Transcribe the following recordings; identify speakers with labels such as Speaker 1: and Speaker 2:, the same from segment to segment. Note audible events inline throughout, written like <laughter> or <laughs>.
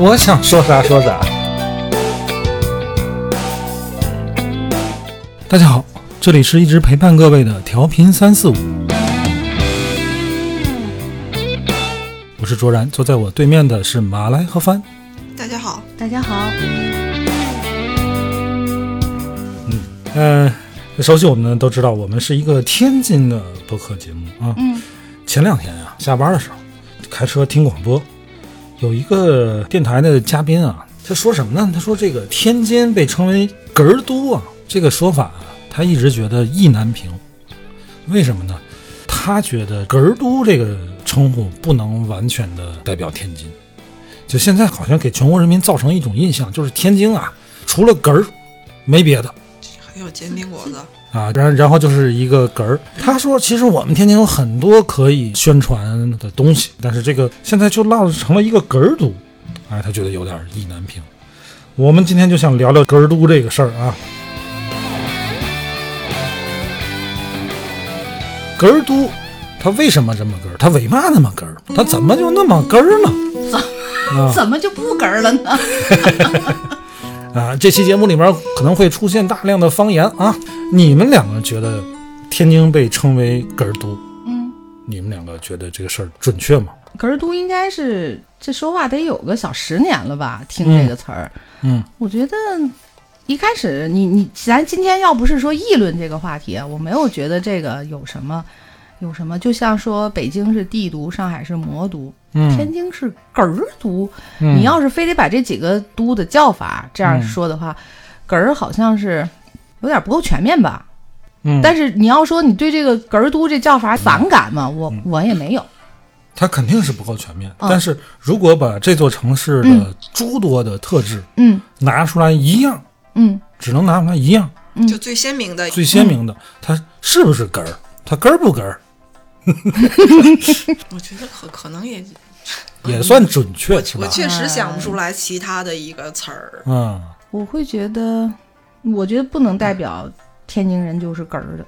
Speaker 1: 我想说啥说啥。大家好，这里是一直陪伴各位的调频三四五，我是卓然，坐在我对面的是马来和帆。
Speaker 2: 大家好，
Speaker 3: 大家好，
Speaker 1: 嗯，熟悉我们的都知道，我们是一个天津的播客节目啊。
Speaker 3: 嗯，
Speaker 1: 前两天啊，下班的时候开车听广播，有一个电台的嘉宾啊，他说什么呢？他说这个天津被称为“哏儿都”啊，这个说法，他一直觉得意难平。为什么呢？他觉得“哏儿都”这个称呼不能完全的代表天津。就现在好像给全国人民造成一种印象，就是天津啊，除了哏儿没别的。
Speaker 2: 还有煎饼果子，
Speaker 1: 啊，然然后就是一个哏儿。他说，其实我们天津有很多可以宣传的东西，但是这个现在就落成了一个哏儿都，哎，他觉得有点意难平。我们今天就想聊聊哏儿都这个事儿啊。哏儿都，他为什么这么哏儿？他为嘛那么哏儿？他怎么就那么哏儿呢？啊
Speaker 3: 怎么就不哏儿了呢？<laughs>
Speaker 1: 啊，这期节目里面可能会出现大量的方言啊。你们两个觉得天津被称为哏儿都，
Speaker 3: 嗯，
Speaker 1: 你们两个觉得这个事儿准确吗？
Speaker 3: 哏儿都应该是这说话得有个小十年了吧？听这个词儿，
Speaker 1: 嗯
Speaker 3: 我觉得一开始你你咱今天要不是说议论这个话题啊，我没有觉得这个有什么有什么，就像说北京是帝都，上海是魔都，
Speaker 1: 嗯
Speaker 3: 天津是哏儿都。
Speaker 1: 嗯
Speaker 3: 你要是非得把这几个都的叫法这样说的话，哏儿好像是有点不够全面吧？
Speaker 1: 嗯，
Speaker 3: 但是你要说你对这个哏儿都这叫法反感嘛？我我也没有。
Speaker 1: 它肯定是不够全面。
Speaker 3: 嗯
Speaker 1: 但是如果把这座城市的
Speaker 3: 嗯
Speaker 1: 诸多的特质
Speaker 3: 嗯
Speaker 1: 拿出来一样，
Speaker 3: 嗯
Speaker 1: 只能拿出来一样
Speaker 3: 嗯
Speaker 2: 就最鲜明的，
Speaker 1: 最鲜明的，它是不是哏儿？它哏儿不哏儿？<laughs>
Speaker 2: 我觉得可可能也
Speaker 1: 也算准确是吧？
Speaker 2: 我确实想不出来其他的一个词儿。
Speaker 1: 嗯
Speaker 3: 我会觉得，我觉得不能代表天津人就是哏儿的。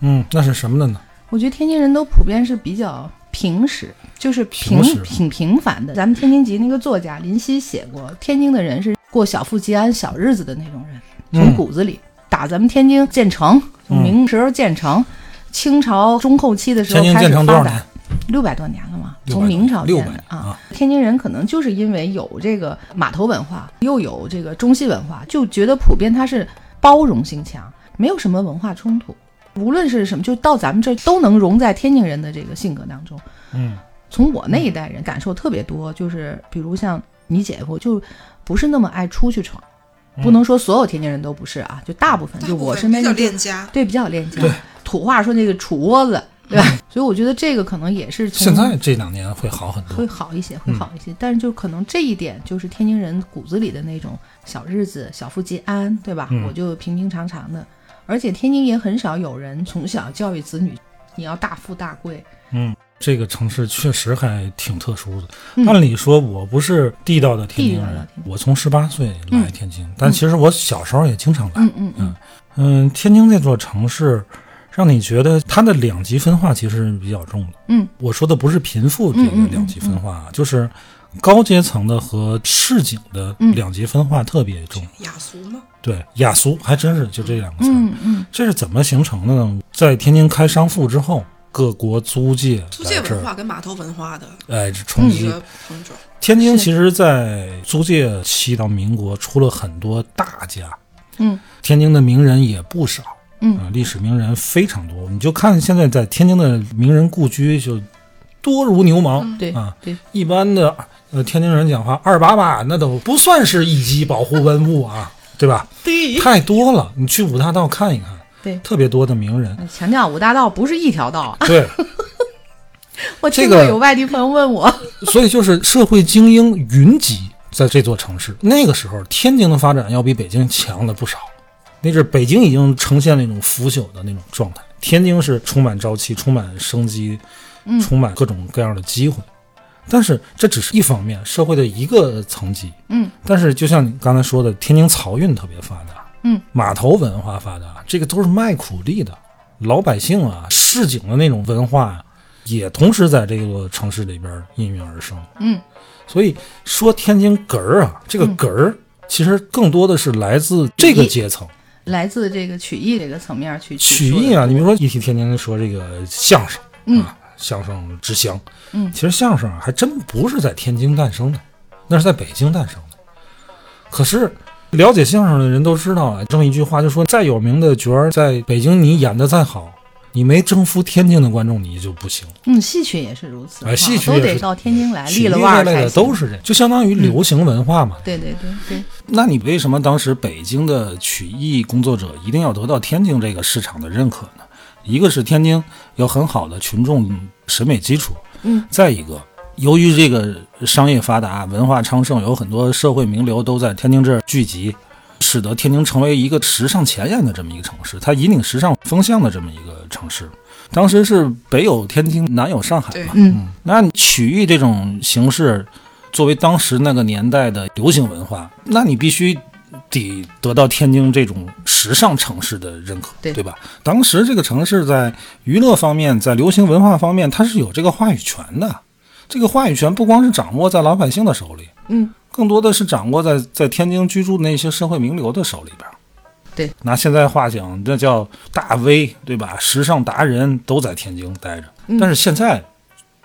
Speaker 1: 嗯，那是什么的呢？
Speaker 3: 我觉得天津人都普遍是比较平实，就是平挺平凡的。咱们天津籍那个作家林夕写过，天津的人是过小富即安小日子的那种人，从
Speaker 1: 嗯
Speaker 3: 骨子里打咱们天津建成，从明时候建成，清朝中后期的时候
Speaker 1: 天津
Speaker 3: 开始发展
Speaker 1: 建成多少年？，
Speaker 3: 六百多年了嘛，从明朝
Speaker 1: 六
Speaker 3: 建的
Speaker 1: 百啊。
Speaker 3: 天津人可能就是因为有这个码头文化，又有这个中西文化，就觉得普遍它是包容性强，没有什么文化冲突。无论是什么，就到咱们这儿都能融在天津人的这个性格当中。
Speaker 1: 嗯
Speaker 3: 从我那一代人感受特别多，就是比如像你姐夫，就不是那么爱出去闯，不能说所有天津人都不是啊，就大部分，就我身边就
Speaker 2: 恋家，
Speaker 3: 对比较有恋家，土话说那个杵窝子，对吧？所以我觉得这个可能也是从
Speaker 1: 现在这两年会好很多会。
Speaker 3: 好一些，会
Speaker 1: 嗯
Speaker 3: 好一些。但是就可能这一点，就是天津人骨子里的那种小日子、小富即安，对吧？
Speaker 1: 嗯
Speaker 3: 我就平平常常的。而且天津也很少有人从小教育子女，你要大富大贵。
Speaker 1: 嗯，这个城市确实还挺特殊的。
Speaker 3: 嗯
Speaker 1: 按理说，我不是地道的天津人我从十八岁来天津，但其实我小时候也经常来。
Speaker 3: 嗯嗯嗯
Speaker 1: 嗯，天津这座城市，让你觉得它的两极分化其实是比较重的。
Speaker 3: 嗯
Speaker 1: 我说的不是贫富这个两极分化啊，就是高阶层的和市井的
Speaker 3: 嗯
Speaker 1: 两极分化特别重。
Speaker 2: 雅俗吗？
Speaker 1: 对，雅俗还真是就这两个词儿。
Speaker 3: 嗯嗯
Speaker 1: 这是怎么形成的呢？在天津开商埠之后，各国租界
Speaker 2: 租界文化跟码头文化的
Speaker 1: 哎，这冲击。天津其实，在租界期到民国出了很多大家，
Speaker 3: 嗯
Speaker 1: 天津的名人也不少。
Speaker 3: 嗯
Speaker 1: 啊，历史名人非常多，你就看现在在天津的名人故居，就多如牛毛。
Speaker 3: 嗯，对
Speaker 1: 啊
Speaker 3: 对，
Speaker 1: 一般的呃天津人讲话，二八八那都不算是一级保护文物啊，对吧？<laughs>
Speaker 2: 对，
Speaker 1: 太多了，你去五大道看一看，
Speaker 3: 对
Speaker 1: 特别多的名人。
Speaker 3: 强调五大道不是一条道。
Speaker 1: 对，
Speaker 3: 我
Speaker 1: 这个
Speaker 3: 听过有外地朋友问我，
Speaker 1: 所以就是社会精英云集，在这座城市。那个时候，天津的发展要比北京强了不少。那阵北京已经呈现了一种腐朽的那种状态，天津是充满朝气、充满生机、充满各种各样的机会。但是这只是一方面，社会的一个层级。
Speaker 3: 嗯。
Speaker 1: 但是就像你刚才说的，天津漕运特别发达，
Speaker 3: 嗯，
Speaker 1: 码头文化发达，这个都是卖苦力的老百姓啊，市井的那种文化也同时在这个城市里边应运而生。
Speaker 3: 嗯。
Speaker 1: 所以说天津哏儿啊，这个哏儿其实更多的是来自这个阶层。
Speaker 3: 来自这个曲艺这个层面去
Speaker 1: 曲艺啊，你比如说一提天津说这个相声，
Speaker 3: 嗯，
Speaker 1: 相声之乡，
Speaker 3: 嗯，
Speaker 1: 其实相声还真不是在天津诞生的，那是在北京诞生的。可是了解相声的人都知道啊，这么一句话就说，再有名的角儿在北京你演的再好。你没征服天津的观众，你就不行。
Speaker 3: 嗯，戏曲也是如此。
Speaker 1: 哎，戏曲
Speaker 3: 都得到天津来，立了腕儿
Speaker 1: 的都是这，就相当于流行文化嘛。
Speaker 3: 对对对对。
Speaker 1: 那你为什么当时北京的曲艺工作者一定要得到天津这个市场的认可呢？一个是天津有很好的群众审美基础，
Speaker 3: 嗯，
Speaker 1: 再一个，由于这个商业发达、文化昌盛，有很多社会名流都在天津这儿聚集。使得天津成为一个时尚前沿的这么一个城市，它引领时尚风向的这么一个城市。当时是北有天津，南有上海嘛。
Speaker 3: 嗯，
Speaker 1: 那曲艺这种形式，作为当时那个年代的流行文化，那你必须得得到天津这种时尚城市的认可，
Speaker 3: 对
Speaker 1: 对吧？当时这个城市在娱乐方面，在流行文化方面，它是有这个话语权的。这个话语权不光是掌握在老百姓的手里，
Speaker 3: 嗯。
Speaker 1: 更多的是掌握在在天津居住的那些社会名流的手里边，
Speaker 3: 对，
Speaker 1: 拿现在话讲，那叫大 V，对吧？时尚达人都在天津待着，但是现在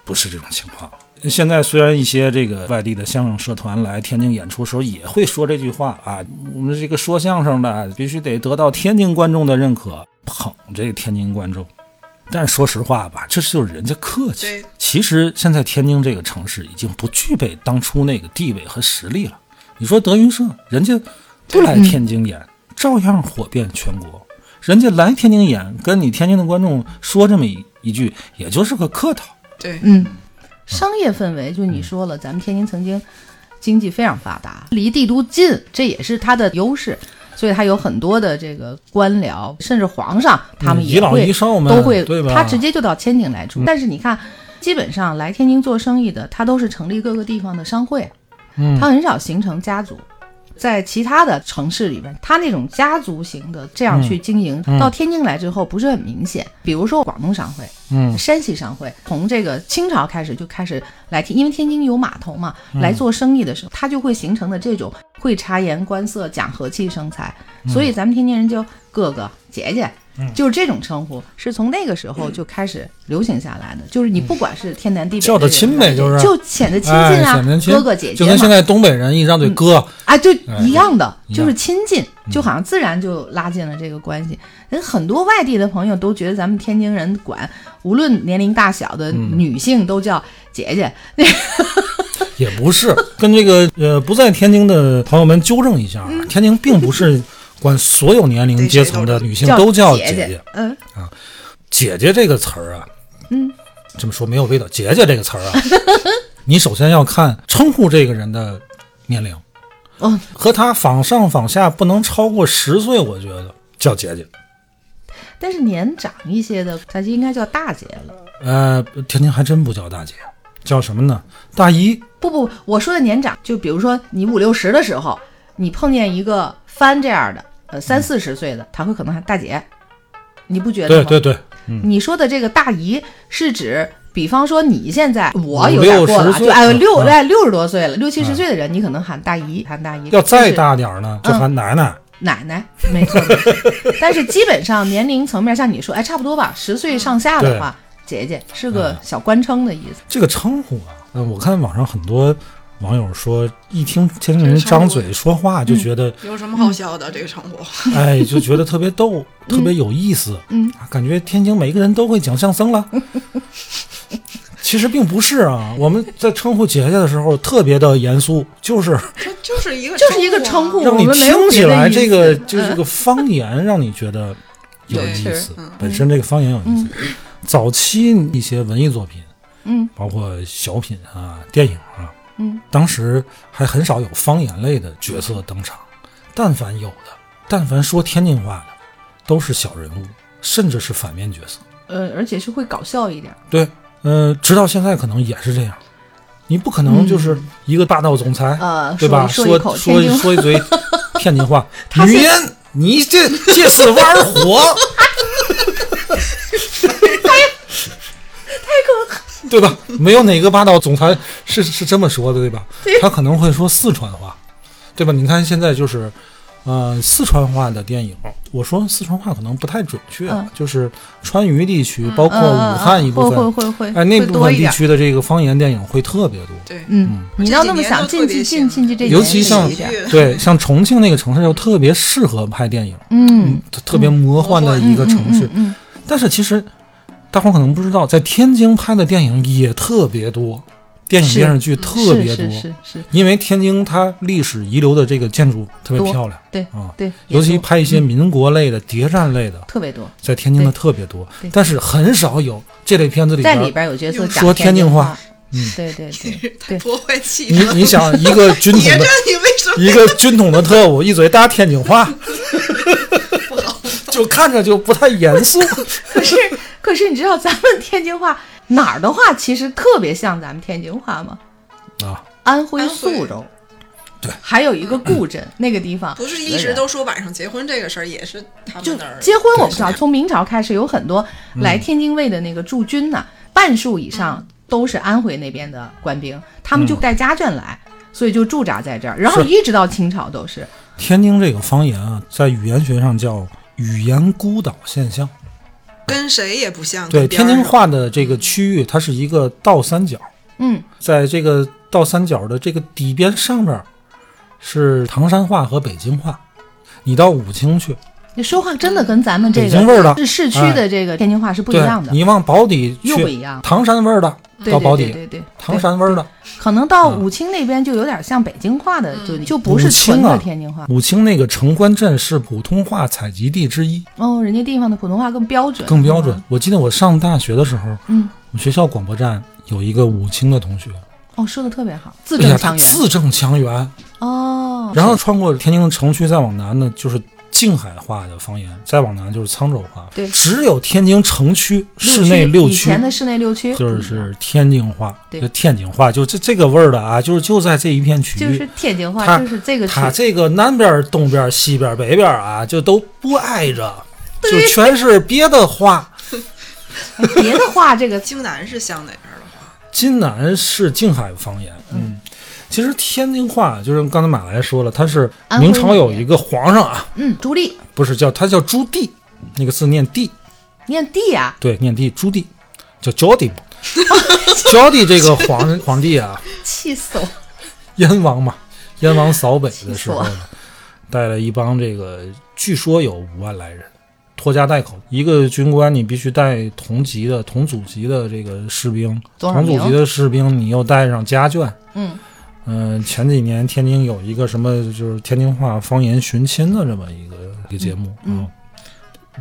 Speaker 1: 不是这种情况。现在虽然一些这个外地的相声社团来天津演出时候也会说这句话啊，我们这个说相声的必须得得到天津观众的认可，捧这个天津观众。但是说实话吧，这就是人家客气。其实现在天津这个城市已经不具备当初那个地位和实力了。你说德云社，人家不来天津演，照样火遍全国。人家来天津演，跟你天津的观众说这么一一句，也就是个客套。
Speaker 2: 对，
Speaker 3: 嗯，商业氛围就你说了，咱们天津曾经经济非常发达，离帝都近，这也是它的优势。所以他有很多的这个官僚，甚至皇上他们也会都会，他直接就到天津来住。但是你看，基本上来天津做生意的，他都是成立各个地方的商会，他很少形成家族。在其他的城市里边，他那种家族型的这样去经营，到天津来之后不是很明显。比如说广东商会，
Speaker 1: 嗯，
Speaker 3: 山西商会，从这个清朝开始就开始来天，因为天津有码头嘛，来做生意的时候，它就会形成的这种会察言观色、讲和气生财，所以咱们天津人就哥哥姐姐。就是这种称呼，是从那个时候就开始流行下来的。就是你不管是天南地北，
Speaker 1: 叫的亲呗，就是。
Speaker 3: 就显得亲近啊，哥哥姐姐
Speaker 1: 就跟现在东北人一张嘴哥，
Speaker 3: 啊，就一样的，就是亲近，就好像自然就拉近了这个关系。人很多外地的朋友都觉得咱们天津人管无论年龄大小的女性都叫姐姐，那 <laughs>
Speaker 1: 也不是。跟这个呃不在天津的朋友们纠正一下，天津并不是。管所有年龄阶层的女性都叫姐姐，
Speaker 3: 嗯
Speaker 1: 啊，姐姐这个词儿啊，
Speaker 3: 嗯，
Speaker 1: 这么说没有味道。姐姐这个词儿啊，<laughs> 你首先要看称呼这个人的年龄，
Speaker 3: 哦，
Speaker 1: 和他仿上仿下不能超过十岁，我觉得叫姐姐。
Speaker 3: 但是年长一些的，他就应该叫大姐了。
Speaker 1: 呃，天津还真不叫大姐，叫什么呢？大姨。
Speaker 3: 不不，我说的年长，就比如说你五六十的时候，你碰见一个翻这样的。呃，三四十岁的，他会可能喊大姐，你不觉得
Speaker 1: 吗？对对对，
Speaker 3: 你说的这个大姨是指，比方说你现在我有点过了，就哎六哎六十多岁了，六七十岁的人，你可能喊大姨，喊大姨。
Speaker 1: 要再大点呢，就喊奶奶。
Speaker 3: 奶奶，没错。<laughs> 但是基本上年龄层面，像你说，哎，差不多吧，十岁上下的话，姐姐是个小官称的意思。
Speaker 1: 这个称呼啊，嗯，我看网上很多。网友说，一听天津人张嘴说话，就觉得
Speaker 2: 有什么好笑的？这个称呼，<laughs>
Speaker 1: 哎，就觉得特别逗，特别有意思。
Speaker 3: 嗯，
Speaker 1: 感觉天津每个人都会讲相声了。<laughs> 其实并不是啊，我们在称呼姐姐的时候特别的严肃，就是
Speaker 2: 就是一个
Speaker 3: 就是一个称呼，
Speaker 1: 让你听起来这个就是个方言，让你觉得有意思。本身这个方言有意思。早期一些文艺作品，
Speaker 3: 嗯，
Speaker 1: 包括小品啊、电影啊。
Speaker 3: 嗯，
Speaker 1: 当时还很少有方言类的角色登场，但凡有的，但凡说天津话的，都是小人物，甚至是反面角色。
Speaker 3: 呃，而且是会搞笑一点。
Speaker 1: 对，呃，直到现在可能也是这样。你不可能就是一个霸道总裁，
Speaker 3: 呃，
Speaker 1: 对吧？说
Speaker 3: 说
Speaker 1: 说一嘴天津话，<laughs>
Speaker 3: 他是
Speaker 1: 语言你这这是玩火，<laughs> 对吧？没有哪个霸道总裁是是这么说的，对吧？他可能会说四川话，对吧？你看现在就是，呃，四川话的电影，我说四川话可能不太准确，
Speaker 3: 嗯
Speaker 1: 就是川渝地区，包括武汉一部
Speaker 3: 会
Speaker 1: 分，
Speaker 3: 会会会，
Speaker 1: 哎，那部分地。区的这个方言电影会特别多。
Speaker 2: 对，
Speaker 3: 嗯，你要那么想，进去进进去这
Speaker 1: 尤其像，对，像重庆那个城市就特别适合拍电影，
Speaker 3: 嗯，
Speaker 1: 特特别魔幻的一个城市。
Speaker 3: 嗯嗯
Speaker 1: 但是其实大伙儿可能不知道，在天津拍的电影也特别多，电影电视剧特别多。
Speaker 3: 是是是是，
Speaker 1: 因为天津它历史遗留的这个建筑特别漂亮
Speaker 3: 对
Speaker 1: 啊，
Speaker 3: 对，
Speaker 1: 尤其拍一些民国类的、谍战类的，
Speaker 3: 特别多，
Speaker 1: 在天津的特别多。
Speaker 3: 对。
Speaker 1: 但是很少有这类片子里
Speaker 3: 在里
Speaker 1: 边，
Speaker 3: 有角色讲
Speaker 1: 说天津
Speaker 3: 津
Speaker 1: 话，嗯。<laughs>
Speaker 3: 对对对 <laughs>
Speaker 2: 破坏气
Speaker 1: 你。你想一个军统的 <laughs> 一个军统的特务，一嘴大天津话，就看着就不太严肃。<laughs>
Speaker 3: 可是可是你知道咱们天津话哪儿的话其实特别像咱们天津话吗？
Speaker 1: 啊，
Speaker 3: 安徽宿州，
Speaker 1: 对，
Speaker 3: 还有一个固镇 <clears throat> 那个地方，
Speaker 2: 不是一直都说晚上结婚这个事儿，也是他
Speaker 3: 就
Speaker 2: 们那儿
Speaker 3: 结婚我不知道，从明朝开始有很多来
Speaker 1: 嗯
Speaker 3: 天津卫的那个驻军呐，半数以上都是安徽那边的官兵，他们就带家眷来，所以就驻扎在这儿，然后一直到清朝都是。
Speaker 1: 天津这个方言啊，在语言学上叫语言孤岛现象。
Speaker 2: 跟谁也不像。
Speaker 1: 对，天津话的这个区域，它是一个倒三角，
Speaker 3: 嗯，
Speaker 1: 在这个倒三角的这个底边上边是唐山话和北京话。你到武清去，
Speaker 3: 你说话真的跟咱们这
Speaker 1: 北京味儿的。
Speaker 3: 个是市区的这个天津话是不一样的，
Speaker 1: 你往保底去，
Speaker 3: 又不一样。
Speaker 1: 唐山味儿的到保底，
Speaker 3: 对对对，
Speaker 1: 唐山味儿的。
Speaker 3: 可能到
Speaker 1: 啊
Speaker 3: 武清那边就有点像北京话的，就
Speaker 2: 嗯。
Speaker 3: 就不是
Speaker 1: 清
Speaker 3: 纯的
Speaker 1: 啊
Speaker 3: 天津话。
Speaker 1: 武清那个城关镇是普通话采集地之一，
Speaker 3: 哦，人家地方的普通话更标准，
Speaker 1: 更标准。
Speaker 3: 嗯。
Speaker 1: 我记得我上大学的时候，
Speaker 3: 嗯，
Speaker 1: 我们学校广播站有一个武清的同学，
Speaker 3: 哦，说的特别好，字正腔圆。
Speaker 1: 字正腔圆。
Speaker 3: 哦，
Speaker 1: 然后穿过天津的城区，再往南呢，就是静海话的方言，再往南就是沧州话。
Speaker 3: 对
Speaker 1: 只有天津城区市内六区
Speaker 3: 以前的市内六区
Speaker 1: 就是天津话，
Speaker 3: 对
Speaker 1: 就天津话，就这这个味儿的啊，就是就在这一片区域。
Speaker 3: 就是天津话，
Speaker 1: 它
Speaker 3: 就是这个区
Speaker 1: 它这个南边、东边、西边、北边啊，就都不挨着，就全是别的话。
Speaker 3: 别的话，这个 <laughs>
Speaker 2: 京南是像哪边儿的话？
Speaker 1: 津南是静海方言，嗯，其实天津话就是刚才马来说了，它是明朝有一个皇上啊，
Speaker 3: 嗯，朱棣
Speaker 1: 不是叫他叫朱棣，那个字念帝，
Speaker 3: 念帝呀，
Speaker 1: 对，念帝朱棣，叫焦帝嘛。<laughs> 焦帝这个皇 <laughs> 皇帝啊，
Speaker 3: 气死我！
Speaker 1: 燕王嘛，燕王扫北的时候呢，带了一帮这个，据说有五万来人，拖家带口。一个军官你必须带同级的、同组级的这个士兵，同组级的士兵你又带上家眷。
Speaker 3: 嗯，
Speaker 1: 嗯、前几年天津有一个什么，就是天津话方言寻亲的这么一个一个节目啊、
Speaker 3: 嗯。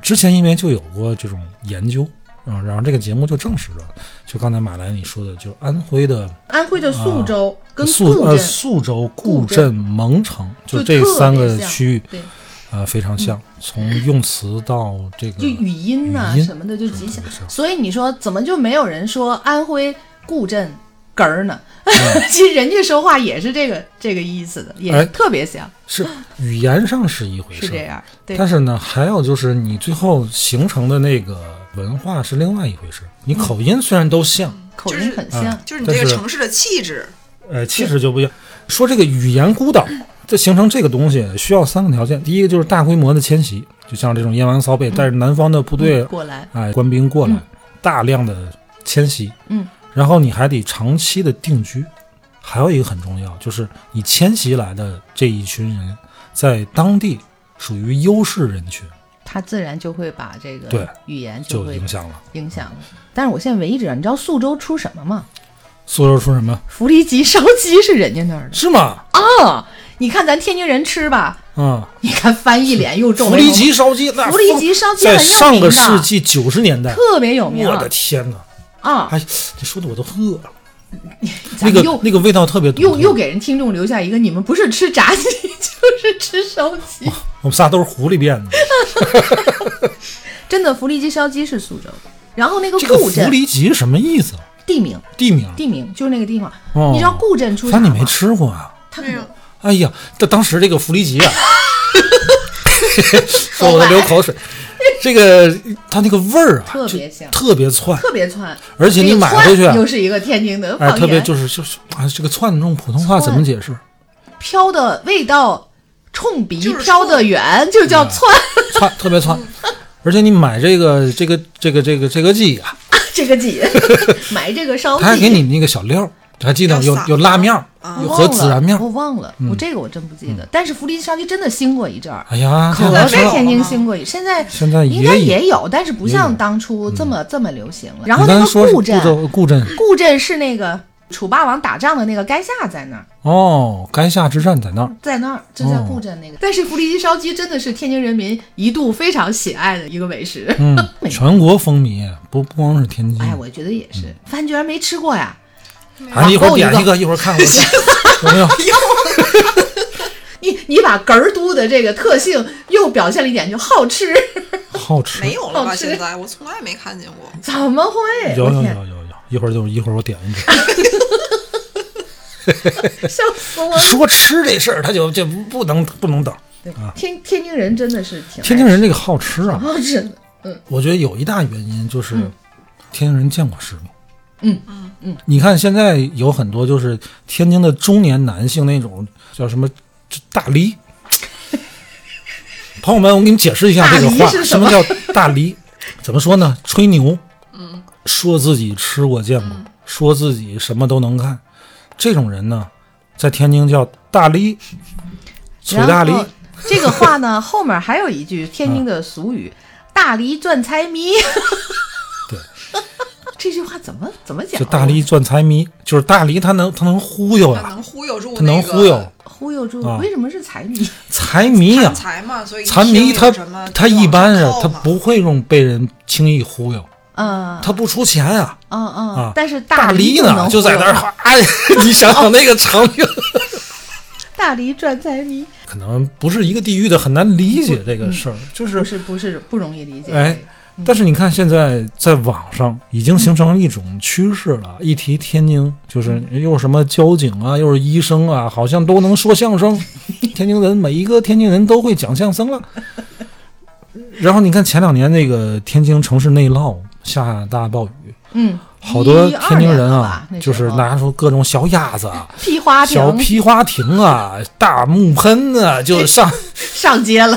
Speaker 1: 之前因为就有过这种研究嗯、然后这个节目就证实了，就刚才马来你说的，就安徽的
Speaker 3: 安徽的宿州跟
Speaker 1: 宿呃，宿州、固
Speaker 3: 固镇
Speaker 1: 镇、蒙城，就
Speaker 3: 就
Speaker 1: 这三个区域
Speaker 3: 对，
Speaker 1: 呃、非常像，从用词到这个
Speaker 3: 就语音呐、什么的就极像
Speaker 1: 特别像。
Speaker 3: 所以你说怎么就没有人说安徽固镇哏儿呢？
Speaker 1: 嗯 <laughs>
Speaker 3: 其实人家说话也是这个这个意思的，也特别像，
Speaker 1: 是语言上是一回事，
Speaker 3: 是这。样。对，
Speaker 1: 但是呢，还有就是你最后形成的那个文化是另外一回事。你口音虽然都像，
Speaker 3: 口音很像。
Speaker 1: 嗯
Speaker 2: 就是你这个城市的气质，
Speaker 1: 呃，气质就不一样。说这个语言孤岛，这形成这个东西需要三个条件。第一个就是大规模的迁徙，就像这种燕王扫北带着南方的部队
Speaker 3: 嗯过来，
Speaker 1: 哎，官兵过来，
Speaker 3: 嗯
Speaker 1: 大量的迁徙，
Speaker 3: 嗯，
Speaker 1: 然后你还得长期的定居，还有一个很重要，就是你迁徙来的这一群人，在当地属于优势人群，
Speaker 3: 他自然就会把这个
Speaker 1: 对
Speaker 3: 语言
Speaker 1: 就
Speaker 3: 会
Speaker 1: 影响了。
Speaker 3: 影响了。但是我现在唯一知道，你知道宿州出什么吗？
Speaker 1: 苏州出什么？
Speaker 3: 福利鸡烧鸡是人家那儿的
Speaker 1: 是吗？
Speaker 3: 啊！你看咱天津人吃吧，
Speaker 1: 嗯，
Speaker 3: 你看翻译脸又重，
Speaker 1: 福利吉烧鸡，那
Speaker 3: 福利吉烧鸡
Speaker 1: 在
Speaker 3: 很有
Speaker 1: 上个世纪九十年代，
Speaker 3: 特别有名
Speaker 1: 我的天哪！
Speaker 3: 啊！
Speaker 1: 哎，你说的我都饿了。那个
Speaker 3: 咱又
Speaker 1: 那个味道特别独特。
Speaker 3: 又又给人听众留下一个你们不是吃炸鸡 <laughs> 就是吃烧鸡。
Speaker 1: 我们仨都是狐狸变的。<laughs>
Speaker 3: 真的，福利鸡烧鸡是苏州的。然后那个
Speaker 1: 这个
Speaker 3: 固镇
Speaker 1: 狐狸集什么意思？
Speaker 3: 地名，
Speaker 1: 地名？
Speaker 3: 地名就是那个地方。
Speaker 1: 哦
Speaker 3: 你知道固镇出
Speaker 1: 反正你没？吃过啊。
Speaker 3: 他可能
Speaker 1: 哎呀，这当时这个狐狸集啊，<laughs> 说我都流口水。这个它那个味儿啊，
Speaker 3: 特别香。
Speaker 1: 特别窜，
Speaker 3: 特别窜，
Speaker 1: 而且你买回去
Speaker 3: 又是一个天津的
Speaker 1: 哎，特别，就是就是啊，这个窜用普通话怎么解释？
Speaker 3: 飘的味道冲鼻飘得远，就叫窜。
Speaker 1: 窜特别窜，<laughs> 而且你买这个这个这个这个这个鸡啊，
Speaker 3: 这个鸡，<laughs> 买这个烧鸡，
Speaker 1: 他还给你那个小料儿，还记得有有拉面儿，和孜然面儿。
Speaker 3: 我忘了，我这个我真不记得。但是福利烧鸡真的兴过一阵儿，
Speaker 1: 哎呀，
Speaker 3: 可
Speaker 1: 这难吃了
Speaker 3: 在天津兴过一，现在
Speaker 1: 现在
Speaker 3: 应该
Speaker 1: 也有，
Speaker 3: 但是不像当初这么这么流行了。然后那个固镇，
Speaker 1: 固镇
Speaker 3: 固镇是那个楚霸王打仗的那个垓下在那儿。
Speaker 1: 哦，垓下之战在那儿。
Speaker 3: 在那儿，就在固镇那个。但是福利鸡烧鸡真的是天津人民一度非常喜爱的一个美食。
Speaker 1: 嗯，<laughs> 全国风靡，不不光是天津。
Speaker 3: 哎，我觉得也是。饭居然没吃过呀？
Speaker 1: 啊，一会儿点一个，一会儿看我 <laughs> 有没有。<laughs>
Speaker 3: 你你把哏儿嘟的这个特性又表现了一点，就好吃。<laughs>
Speaker 1: 好吃。
Speaker 2: 没有了吧？现在我从来没看见过。
Speaker 3: 怎么会？
Speaker 1: 有有有有有，一会儿就一会儿我点一只。
Speaker 3: 笑死我了！
Speaker 1: 说吃这事儿，他就就不不能不能等。
Speaker 3: 对，天天津人真的是
Speaker 1: 天津人这个好吃啊，
Speaker 3: 好吃嗯。
Speaker 1: 我觉得有一大原因就是天津人见过世面。
Speaker 3: 嗯
Speaker 2: 嗯。
Speaker 3: 嗯，
Speaker 1: 你看现在有很多就是天津的中年男性那种叫什么大梨。<laughs> 朋友们，我给你解释一下这个话，
Speaker 3: 什么？
Speaker 1: 什么叫大梨？<laughs> 怎么说呢？吹牛，嗯，说自己吃过见过，说自己什么都能看，这种人呢，在天津叫大梨，崔大梨。
Speaker 3: 这个话呢，后面还有一句 <laughs> 天津的俗语：“大梨赚财迷。”
Speaker 1: 对，
Speaker 3: 这句话怎么怎么讲？
Speaker 1: 就大力赚财迷，就是大力他能他能忽悠呀，
Speaker 2: 他能忽悠住、
Speaker 1: 他能忽悠，
Speaker 3: 忽悠住，
Speaker 1: 啊。
Speaker 3: 为什么是财迷？
Speaker 1: 财迷呀
Speaker 2: 贪，财嘛，所以
Speaker 1: 财迷他
Speaker 2: 他
Speaker 1: 他一般
Speaker 2: 是
Speaker 1: 啊，他不会用被人轻易忽悠，
Speaker 3: 嗯。
Speaker 1: 他不出钱啊。
Speaker 3: 嗯嗯。
Speaker 1: 啊，
Speaker 3: 但是
Speaker 1: 大梨呢就在那儿，
Speaker 3: 忽悠 <laughs>
Speaker 1: 哎，<laughs> 你想想那个场景，
Speaker 3: 大梨赚财迷，
Speaker 1: 可能不是一个地域的，很难理解这个事儿，就是
Speaker 3: 不是不是不容易理解。
Speaker 1: 哎，但是你看，现在在网上已经形成一种趋势了。一提天津，就是又是什么交警啊，又是医生啊，好像都能说相声。<laughs> 天津人每一个天津人都会讲相声了。然后你看前两年那个天津城市内涝，下大暴雨，
Speaker 3: 嗯，
Speaker 1: 好多天津人啊，就是
Speaker 3: 候
Speaker 1: 拿出各种小鸭子啊、
Speaker 3: 批花
Speaker 1: 小皮划艇啊、大木喷啊，就上。<laughs>
Speaker 3: 上街了，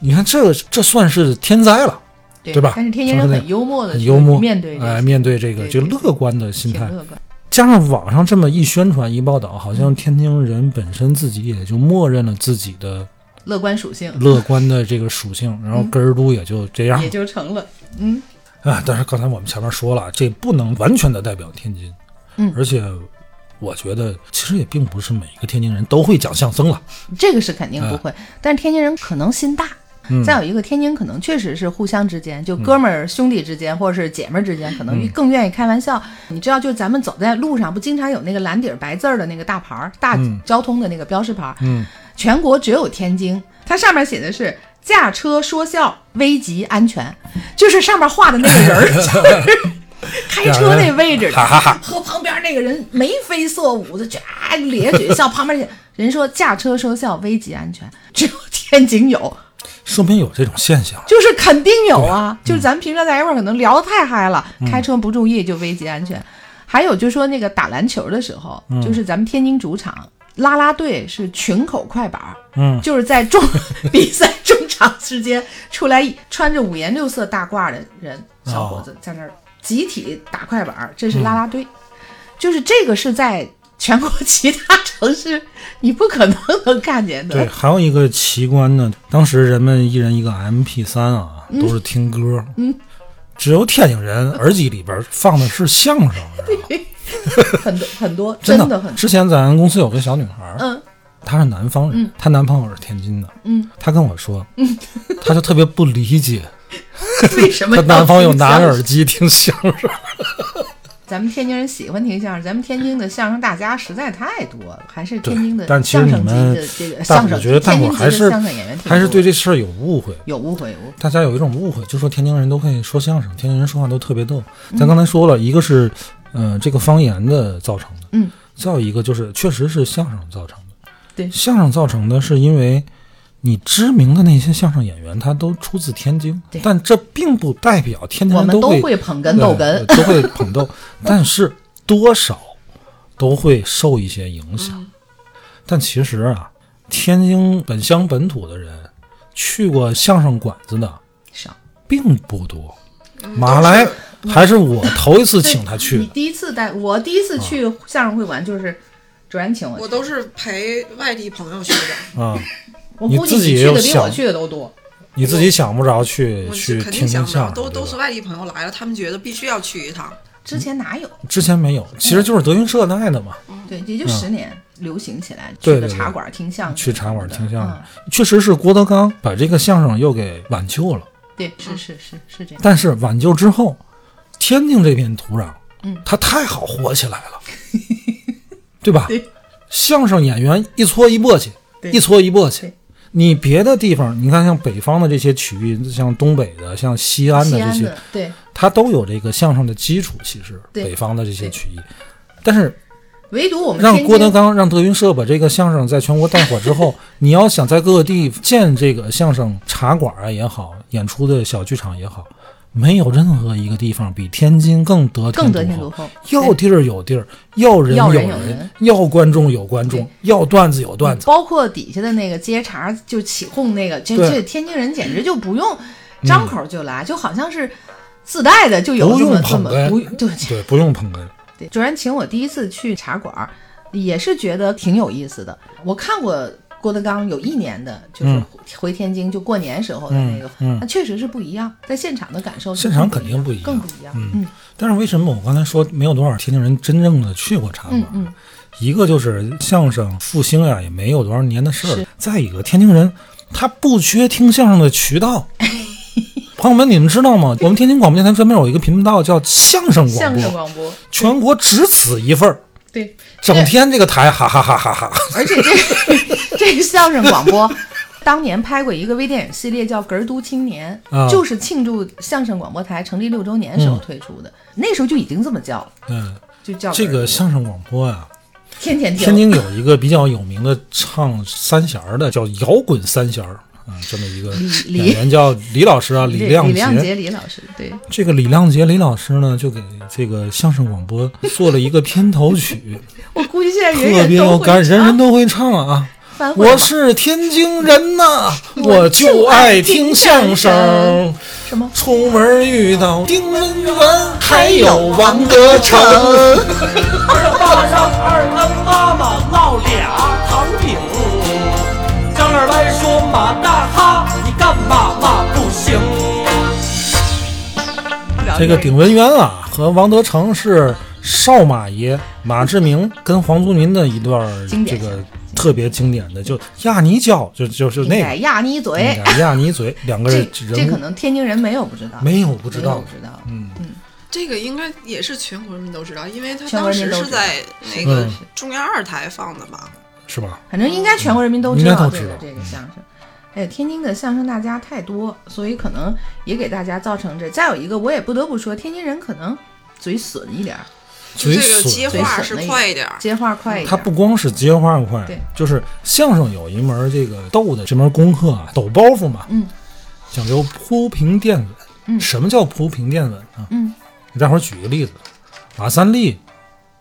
Speaker 1: 你看这这算是天灾了。
Speaker 3: 对
Speaker 1: 对吧
Speaker 3: 但是天津人很幽默的，
Speaker 1: 很幽默，
Speaker 3: 面对
Speaker 1: 哎，
Speaker 3: 些
Speaker 1: 面对这个
Speaker 3: 对
Speaker 1: 就乐观的心态。加上网上这么一宣传一报道，好像天津人本身自己也就默认了自己的
Speaker 3: 乐观属性
Speaker 1: 乐观的这个属性，然后根儿都也就这样
Speaker 3: 也就成了。嗯，
Speaker 1: 啊。但是刚才我们前面说了，这不能完全的代表天津，
Speaker 3: 嗯
Speaker 1: 而且我觉得其实也并不是每一个天津人都会讲相声了，
Speaker 3: 这个是肯定不会，但是天津人可能心大。再有一个，天津可能确实是互相之间，就哥们儿、兄弟之间，或者是姐们儿之间，可能
Speaker 1: 嗯。
Speaker 3: 更愿意开玩笑。你知道，就咱们走在路上，不经常有那个蓝底儿白字儿的那个大牌儿、大
Speaker 1: 嗯。
Speaker 3: 交通的那个标识牌儿，
Speaker 1: 嗯，
Speaker 3: 全国只有天津，它上面写的是驾车说笑，危及安全，就是上面画的那个人儿，就 <laughs> 是开车那位置。和旁边那个人眉飞色舞的，啊咧嘴笑，旁边人说驾车说笑，危及安全，只有天津有，
Speaker 1: 说明有这种现象。
Speaker 3: 就是肯定有啊，就是咱们平常在一块儿可能聊得太嗨了，开车不注意就危及安全。还有就说那个打篮球的时候，就是咱们天津主场拉拉队是群口快板儿，
Speaker 1: 嗯，
Speaker 3: 就是在中比赛中场之间出来穿着五颜六色大褂的人小伙子在那儿集体打快板儿，这是拉拉队，就是这个是在全国其他城市你不可能能看见的。
Speaker 1: 对，还有一个奇观呢，当时人们一人一个 MP 三啊，都是听歌，
Speaker 3: 嗯，
Speaker 1: 只有天津人耳机里边放的是相声，知道吗
Speaker 3: 很多很多，
Speaker 1: 真 <laughs>
Speaker 3: 真的很多。
Speaker 1: 之前咱公司有个小女孩，
Speaker 3: 嗯。
Speaker 1: 她是南方人
Speaker 3: 嗯，
Speaker 1: 她男朋友是天津的，
Speaker 3: 嗯，
Speaker 1: 她跟我说，她就特别不理解，<laughs>
Speaker 3: 为什么
Speaker 1: 她
Speaker 3: 要
Speaker 1: 男朋友
Speaker 3: 听相声？
Speaker 1: 拿着耳机听相声，
Speaker 3: 咱们天津人喜欢听相声，咱们天津的相声大家实在太多了，还是天津的
Speaker 1: 但其实
Speaker 3: 相声
Speaker 1: 你们
Speaker 3: 级的这个相声，
Speaker 1: 我觉得大
Speaker 3: 天津
Speaker 1: 还是
Speaker 3: 相声演员挺
Speaker 1: 还是对这事儿有误会。
Speaker 3: 有误会，有误会。
Speaker 1: 大家有一种误会，就说天津人都会说相声，天津人说话都特别逗。咱刚才说了一个是，呃，这个方言的造成的，
Speaker 3: 嗯，
Speaker 1: 再有一个就是确实是相声造成的。
Speaker 3: 对
Speaker 1: 相声造成的是因为你知名的那些相声演员，他都出自天津，但这并不代表天津
Speaker 3: 我们都
Speaker 1: 人会
Speaker 3: 会捧哏逗哏，
Speaker 1: 都会捧逗，<laughs> 但是多少都会受一些影响。但其实啊，天津本乡本土的人去过相声馆子的
Speaker 3: 少。
Speaker 1: 并不多。马来还是我头一次请他去的，
Speaker 3: 你第一次带我第一次去相声会馆就是卓然请我，
Speaker 2: 我都是陪外地朋友去的，
Speaker 1: 啊，<laughs>
Speaker 3: 我估计
Speaker 1: 你自己
Speaker 3: 去的比
Speaker 1: 也有想
Speaker 3: 我去的都多。
Speaker 1: 你自己想不着去去听听相声，
Speaker 2: 都都是外地朋友来了，他们觉得必须要去一趟。
Speaker 3: 之前哪有？
Speaker 1: 之前没有，其实就是德云社带的嘛。
Speaker 3: 对，也就十年流行起来，去个茶馆听相声，
Speaker 1: 去茶馆听相声
Speaker 3: 嗯，
Speaker 1: 确实是郭德纲把这个相声又给挽救了。
Speaker 3: 对，是是是是这样。
Speaker 1: 但是挽救之后，天津这片土壤，
Speaker 3: 嗯，
Speaker 1: 它太好活起来了，<laughs> 对吧？
Speaker 3: 对
Speaker 1: 相声演员一搓一簸箕，一搓一簸箕
Speaker 3: 对。
Speaker 1: 你别的地方，你看像北方的这些曲艺，像东北的、像西安的这些
Speaker 3: 对
Speaker 1: 它都有这个相声的基础。其实北方的这些曲艺，但是
Speaker 3: 唯独我们
Speaker 1: 让郭德纲、让德云社把这个相声在全国带火之后，<laughs> 你要想在各个地建这个相声茶馆啊也好，演出的小剧场也好，没有任何一个地方比天津更得
Speaker 3: 更得
Speaker 1: 天独厚。要地儿有地儿，要人
Speaker 3: 要
Speaker 1: 有
Speaker 3: 人
Speaker 1: 要观众有观众，要段子有段子。
Speaker 3: 包括底下的那个接茬就起哄那个，这这天津人简直就不用张口就来，就好像是自带的，就有这么这么不对
Speaker 1: 对，不用捧哏。
Speaker 3: 对。卓然请我第一次去茶馆儿，也是觉得挺有意思的。我看过郭德纲有一年的，就是
Speaker 1: 嗯
Speaker 3: 回天津就过年时候的那个，那确实是不一样，在现场的感受是
Speaker 1: 现场肯定不一样
Speaker 3: 更不一样。
Speaker 1: 嗯
Speaker 3: 嗯
Speaker 1: 但是为什么我刚才说没有多少天津人真正的去过茶馆？
Speaker 3: 嗯嗯，
Speaker 1: 一个就是相声复兴呀，也没有多少年的事儿。再一个，天津人他不缺听相声的渠道。<laughs> 朋友们，你们知道吗？我们天津广播电台专门有一个频道叫相声广
Speaker 3: 相声
Speaker 1: 播，
Speaker 3: 广播，
Speaker 1: 全国只此一份儿。
Speaker 3: 对，
Speaker 1: 整天这个台哈哈哈哈哈哈。<laughs>
Speaker 3: 而且这这个相声广播，当年拍过一个微电影系列叫《哏儿都青年》，
Speaker 1: 啊
Speaker 3: 就是庆祝相声广播台成立六周年时候推出的。那时候就已经这么叫了，
Speaker 1: 嗯，
Speaker 3: 就叫
Speaker 1: 这个相声广播呀、
Speaker 3: 天天听。
Speaker 1: 天津有一个比较有名的唱三弦儿的，叫摇滚三弦儿啊，这么一个
Speaker 3: 李
Speaker 1: 演员叫李老师啊，
Speaker 3: 李
Speaker 1: 亮
Speaker 3: 李亮杰李老师，对，
Speaker 1: 这个李亮杰李老师呢，就给这个相声广播做了一个片头曲，<laughs>
Speaker 3: 我估计现在人
Speaker 1: 特
Speaker 3: 人都会
Speaker 1: 别有感，人人都会唱啊。我是天津人呐，<laughs> 我就爱听相声。
Speaker 3: 什么？
Speaker 1: 出门遇到丁文元，还有王德成。
Speaker 4: 二大上二跟妈妈烙俩糖饼，张二来说马大哈，你干嘛嘛不行？
Speaker 1: 这个丁文渊啊，和王德成是少马爷马志明跟黄祖民的一段
Speaker 3: 经典
Speaker 1: 这个特别经典的，就压你脚，就就就那个
Speaker 3: 压你嘴。
Speaker 1: 嗯压你嘴，两个人
Speaker 3: 这可能天津人没有不知道，
Speaker 1: 没有不知道
Speaker 3: 不，知道。
Speaker 1: 嗯嗯，
Speaker 2: 这个应该也是全国人民都知道，因为他当时是在那个
Speaker 1: 嗯
Speaker 2: 中央二台放的吧？
Speaker 1: 是吧？
Speaker 3: 反正应该全国人民都知
Speaker 1: 应该
Speaker 3: 道这个
Speaker 1: 都知道
Speaker 3: 这个相声。哎，天津的相声大家太多，所以可能也给大家造成这。再有一个，我也不得不说，天津人可能嘴损一点儿，
Speaker 1: 嘴
Speaker 2: 就这个
Speaker 1: 损
Speaker 2: 接话是快一点儿。
Speaker 3: 接话快一点儿。
Speaker 1: 他不光是接话快
Speaker 3: 对，
Speaker 1: 就是相声有一门这个逗的这门功课啊，抖包袱嘛，
Speaker 3: 嗯，
Speaker 1: 讲究铺平垫稳。
Speaker 3: 嗯
Speaker 1: 什么叫铺平垫稳啊？
Speaker 3: 嗯
Speaker 1: 给大伙儿举个例子，马三立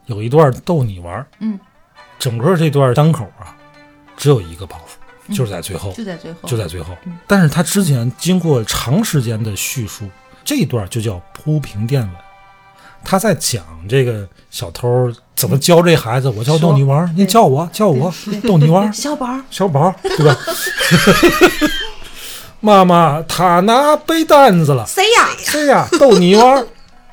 Speaker 1: 有一段逗你玩儿，
Speaker 3: 嗯，
Speaker 1: 整个这段单口啊，只有一个包袱，就是在最后，
Speaker 3: 就在最后，
Speaker 1: 就在最后
Speaker 3: 嗯。
Speaker 1: 但是他之前经过长时间的叙述，这一段就叫铺平垫稳。他在讲这个小偷怎么教这孩子，我叫逗你玩，你叫我叫我逗你玩，<laughs>
Speaker 3: 小宝，
Speaker 1: 小宝，对吧？<laughs> 妈妈，他拿背单子了，
Speaker 3: 谁呀？
Speaker 1: 谁呀？逗你玩，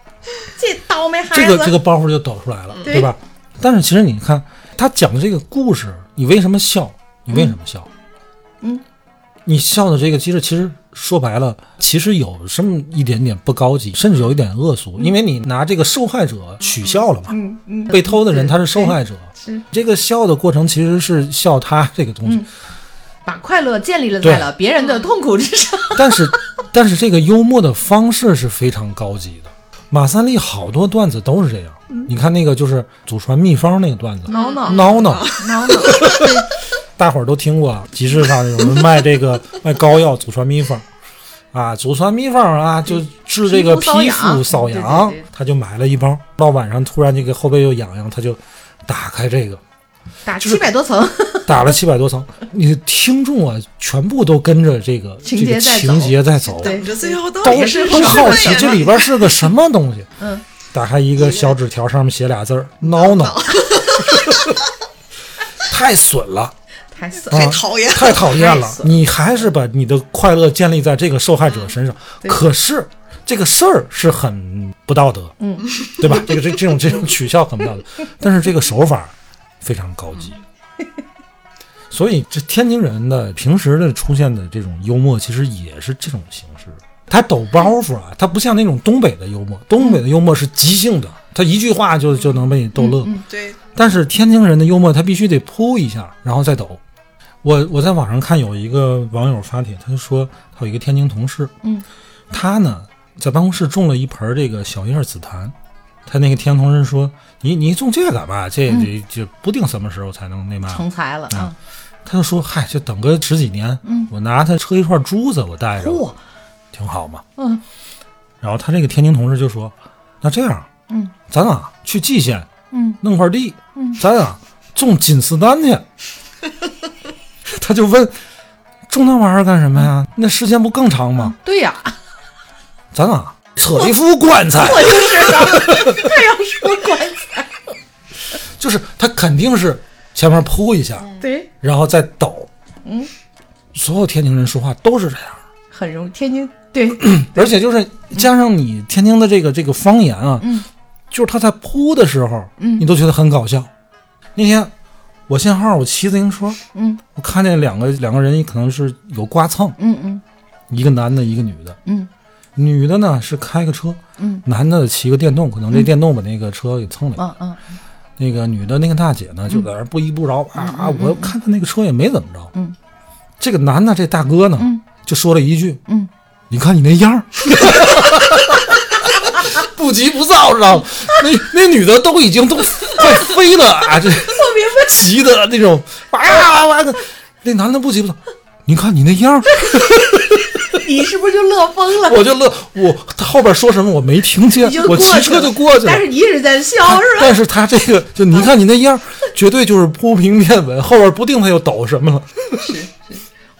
Speaker 1: <laughs>
Speaker 3: 这倒霉孩子这。
Speaker 1: 个这个包袱就抖出来了，
Speaker 3: 对
Speaker 1: 对吧？但是其实你看他讲的这个故事，你为什么笑？你为什么笑？
Speaker 3: 嗯，
Speaker 1: 你笑的这个机制其实说白了，其实有这么一点点不高级，甚至有一点恶俗，因为你拿这个受害者取笑了嘛。
Speaker 3: 嗯嗯，
Speaker 1: 被偷的人他是受害者，
Speaker 3: 是
Speaker 1: 这个笑的过程其实是笑他这个东西，
Speaker 3: 把快乐建立了在了别人的痛苦之上。<laughs>
Speaker 1: 但是但是这个幽默的方式是非常高级的。马三立好多段子都是这样，你看那个就是祖传秘方那个段子，
Speaker 3: 挠挠
Speaker 1: 挠挠，<laughs>
Speaker 3: 挠挠，
Speaker 1: 大伙儿都听过，集市上有人卖这个 <laughs> 卖膏药，祖传秘方。啊，祖传秘方啊，就治这个
Speaker 3: 皮肤瘙痒。
Speaker 1: 他就买了一包。到晚上突然这个后背又痒痒，他就打开这个，
Speaker 3: 打七百多层，<laughs>
Speaker 1: 打了七百多层。你的听众啊，全部都跟着这个
Speaker 3: 情节在
Speaker 1: 这个情
Speaker 3: 走
Speaker 1: 节在走，
Speaker 3: 对
Speaker 2: 最后
Speaker 1: 都
Speaker 2: 是
Speaker 1: 都好奇这里边是个什么东西。<laughs>
Speaker 3: 嗯，
Speaker 1: 打开一个小纸条，上面写俩字儿“挠挠”，太损了。
Speaker 3: 太。
Speaker 2: 太讨厌了
Speaker 1: 太讨厌
Speaker 3: 了
Speaker 1: 你还是把你的快乐建立在这个受害者身上，可是这个事儿是很不道德，
Speaker 3: 嗯，
Speaker 1: 对吧？这个这这种这种取笑很不道德，<laughs> 但是这个手法非常高级。所以这天津人的平时的出现的这种幽默，其实也是这种形式。他抖包袱啊，他不像那种东北的幽默，东北的幽默是即兴的，他一句话就就能被你逗乐。
Speaker 2: 对，
Speaker 1: 但是天津人的幽默，他必须得扑一下，然后再抖。我我在网上看有一个网友发帖，他就说他有一个天津同事，
Speaker 3: 嗯，
Speaker 1: 他呢在办公室种了一盆这个小叶紫檀，他那个天津同事说：“你你种这干嘛？这这这不定什么时候才能那嘛。
Speaker 3: 成才了啊！
Speaker 1: 他就说：“嗨，就等个十几年，
Speaker 3: 嗯
Speaker 1: 我拿它车一串珠子，我带着，
Speaker 3: 嚯，
Speaker 1: 挺好嘛。”
Speaker 3: 嗯
Speaker 1: 然后他这个天津同事就说：“那这样，
Speaker 3: 嗯
Speaker 1: 咱啊去蓟县
Speaker 3: 嗯
Speaker 1: 弄块地，
Speaker 3: 嗯
Speaker 1: 咱啊种金丝丹去。<laughs> <laughs> 他就问，种那玩意儿干什么呀？那时间不更长吗？
Speaker 3: 对呀，
Speaker 1: 咱啊扯一副棺材，
Speaker 3: 我就是啊，他要说棺材，<laughs>
Speaker 1: 就是他肯定是前面扑一下，
Speaker 3: 对，
Speaker 1: 然后再抖。
Speaker 3: 嗯，
Speaker 1: 所有天津人说话都是这样，
Speaker 3: 很容易。天津对，<clears throat>
Speaker 1: 而且就是加上你天津的这个这个方言啊，
Speaker 3: 嗯
Speaker 1: 就是他在扑的时候，
Speaker 3: 嗯
Speaker 1: 你都觉得很搞笑。那天我信号，我骑自行车，
Speaker 3: 嗯。
Speaker 1: 我看见两个两个人可能是有刮蹭，
Speaker 3: 嗯嗯。
Speaker 1: 一个男的，一个女的。
Speaker 3: 嗯。
Speaker 1: 女的呢是开个车，
Speaker 3: 嗯。
Speaker 1: 男的骑个电动，可能这电动把那个车给蹭了。
Speaker 3: 嗯嗯。
Speaker 1: 那个女的那个大姐呢，就在那不依不饶啊啊！我看她那个车也没怎么着。
Speaker 3: 嗯，
Speaker 1: 这个男的这大哥呢，
Speaker 3: 嗯。
Speaker 1: 就说了一句
Speaker 3: 嗯，：“
Speaker 1: 你看你那样儿。” <laughs> 不急不躁，知道吗？那那女的都已经都快飞了啊！这
Speaker 3: 我明白。
Speaker 1: 急的那种啊啊！啊那男的不急不躁，你看你那样，<laughs>
Speaker 3: 你是不是就乐疯了？
Speaker 1: 我就乐。我他后边说什么我没听见，我骑车就过去了
Speaker 3: 但。是你一直在笑
Speaker 1: 他
Speaker 3: 是吧？
Speaker 1: 但是他这个就你看你那样，绝对就是铺平面稳，后边不定他又抖什么了。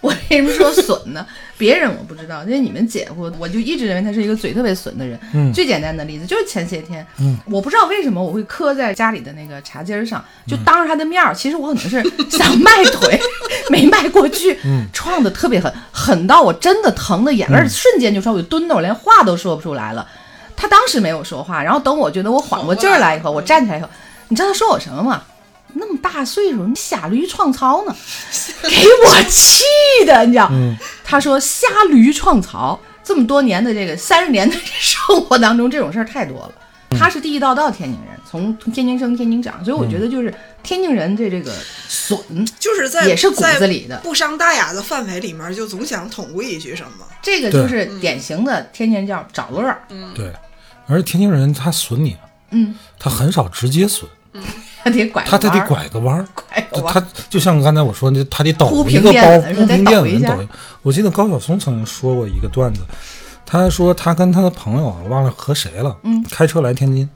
Speaker 1: <laughs>
Speaker 3: 我为什么说损呢？别人我不知道，因为你们姐夫，我就一直认为他是一个嘴特别损的人。
Speaker 1: 嗯
Speaker 3: 最简单的例子就是前些天，
Speaker 1: 嗯
Speaker 3: 我不知道为什么我会磕在家里的那个茶几儿上，就
Speaker 1: 嗯
Speaker 3: 当着他的面儿，其实我可能是想迈腿，<laughs> 没迈过去，
Speaker 1: 嗯
Speaker 3: 撞的特别狠，狠到我真的疼的眼泪儿瞬间就出来，我就蹲那，我连话都说不出来了。他当时没有说话，然后等我觉得我缓过劲儿来以后，我站起来以后，你知道他说我什么吗？那么大岁数，你瞎驴创槽呢？<laughs> 给我气的，你知道？
Speaker 1: 嗯。
Speaker 3: 他说瞎驴创槽，这么多年的这个三十年的生活当中，这种事儿太多了。他是地地道道天津人，从天津生天津长，所以我觉得就是天津人这这个损，
Speaker 2: 就是在
Speaker 3: 也是骨子里的。
Speaker 2: 不伤大雅的范围里面，就总想捅咕一句什么。
Speaker 3: 这个就是典型的天津人叫找乐儿。
Speaker 1: 对，而天津人他损你，
Speaker 3: 嗯，
Speaker 1: 他很少直接损，
Speaker 3: 他得拐
Speaker 1: 他他得拐个弯儿。
Speaker 3: 拐个弯。
Speaker 1: 他就像刚才我说的，他得抖一个包，铺平垫子抖一。我记得高晓松曾经说过一个段子，他说他跟他的朋友啊，忘了和谁了，
Speaker 3: 嗯，
Speaker 1: 开车来天津，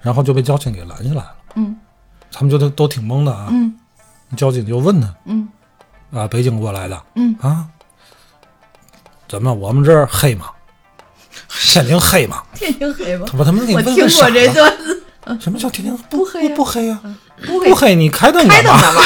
Speaker 1: 然后就被交警给拦下来了，
Speaker 3: 嗯
Speaker 1: 他们就都都挺懵的啊，
Speaker 3: 嗯
Speaker 1: 交警就问他
Speaker 3: 嗯
Speaker 1: 啊，北京过来的，
Speaker 3: 嗯
Speaker 1: 啊，怎么我们这儿黑吗？<laughs> 天津黑吗？<laughs>
Speaker 3: 天津黑吗？
Speaker 1: 他把他们给
Speaker 3: 我听
Speaker 1: 问问傻
Speaker 3: 过这。段子，
Speaker 1: 什么叫天津
Speaker 3: 不黑呀
Speaker 1: 不不黑呀、
Speaker 3: 不黑
Speaker 1: 不黑，你开灯
Speaker 3: 开
Speaker 1: 干嘛？
Speaker 3: 灯干嘛？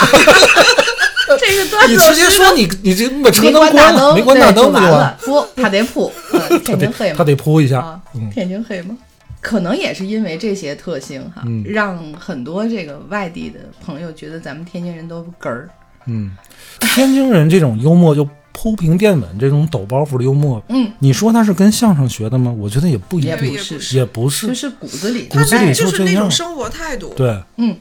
Speaker 3: 这个段子
Speaker 1: 你直接说你你这把车
Speaker 3: 没
Speaker 1: 灯
Speaker 3: 关
Speaker 1: 了，没关大灯就完
Speaker 3: 了。不，<laughs> 他得扑，嗯
Speaker 1: 他得
Speaker 3: 天津黑吗
Speaker 1: 他？得扑一下
Speaker 3: 天津黑吗？可能也是因为这些特性哈，
Speaker 1: 嗯
Speaker 3: 让很多这个外地的朋友觉得咱们天津人都哏儿。
Speaker 1: 嗯，天津人这种幽默就铺平垫稳这种抖包袱的幽默，
Speaker 3: 嗯，
Speaker 1: 你说他是跟相声学的吗？我觉得也不一定，
Speaker 3: 也不
Speaker 2: 也不
Speaker 3: 是，就是是骨子里。
Speaker 1: 骨子里
Speaker 2: 就是那种生活态度。
Speaker 1: 对，
Speaker 3: 嗯，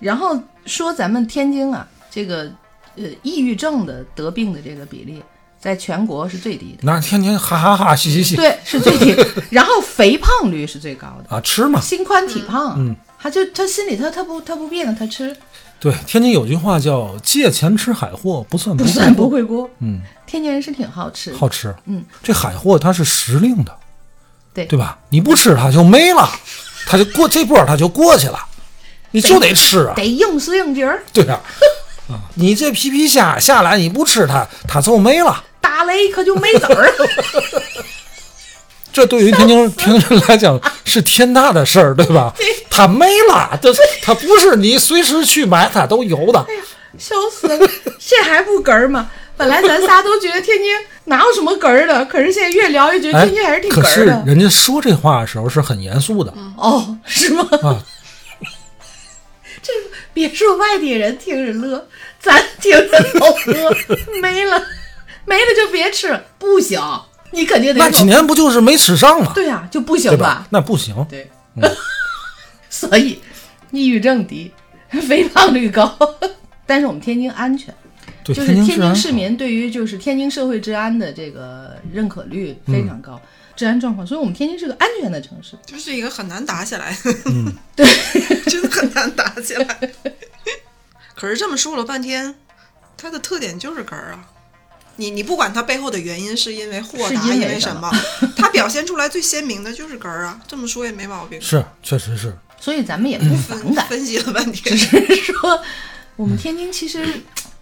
Speaker 3: 然后说咱们天津啊，这个呃抑郁症的得病的这个比例，在全国是最低的，
Speaker 1: 那天天哈哈哈嘻嘻嘻。
Speaker 3: 对，是最低。然后肥胖率是最高的，
Speaker 1: 啊，吃嘛。
Speaker 3: 心宽体胖，
Speaker 1: 嗯，
Speaker 3: 他就他心里他他不他不变他吃
Speaker 1: 对，天津有句话叫“借钱吃海货，不算不
Speaker 3: 不算不会锅。
Speaker 1: 嗯，
Speaker 3: 天津人是挺好吃，
Speaker 1: 好吃。
Speaker 3: 嗯，
Speaker 1: 这海货它是时令的，
Speaker 3: 对
Speaker 1: 对吧？你不吃它就没了，它就过 <laughs> 这波它就过去了，你就得吃啊。
Speaker 3: 得应时应节儿。
Speaker 1: 对啊，啊，你这皮皮虾下来你不吃它，它就没了。
Speaker 3: 打雷可就没籽儿，<laughs>
Speaker 1: 这对于天津天津人来讲是天大的事儿，对吧？<laughs> 它没了，这它不是你随时去买它都有的。
Speaker 3: 笑死了！这还不哏儿吗？本来咱仨都觉得天津哪有什么哏儿的，可是现在越聊越觉得
Speaker 1: 哎
Speaker 3: 天津还是，挺
Speaker 1: 可是
Speaker 3: 哏儿的。
Speaker 1: 人家说这话的时候是很严肃的
Speaker 3: 哦，是吗？
Speaker 1: 啊。
Speaker 3: 这别说外地人听着乐，咱听着都乐。没了，没了就别吃，不行，你肯定得
Speaker 1: 那几年不就是没吃上吗？
Speaker 3: 对呀、就不行
Speaker 1: 对吧？那不行。
Speaker 3: 对，<laughs> 所以抑郁症低，肥胖率高，<laughs> 但是我们天津安全。
Speaker 1: 对，
Speaker 3: 就是天津市民对于就是天津社会治安的这个认可率非常高，治安状况，所以我们天津是个安全的城市。
Speaker 2: 就是一个很难打起来，
Speaker 1: 嗯 <laughs>
Speaker 2: 对，真的很难打起来。可是这么说了半天，它的特点就是哏儿啊。你你不管它背后的原因是因为豁达，
Speaker 3: 是因为
Speaker 2: 为什么，<laughs> 它表现出来最鲜明的就是根儿啊。这么说也没毛病。
Speaker 1: 是，确实是。
Speaker 3: 所以咱们也不反感，
Speaker 2: 分分析了半天
Speaker 3: 只，是说我们天津其实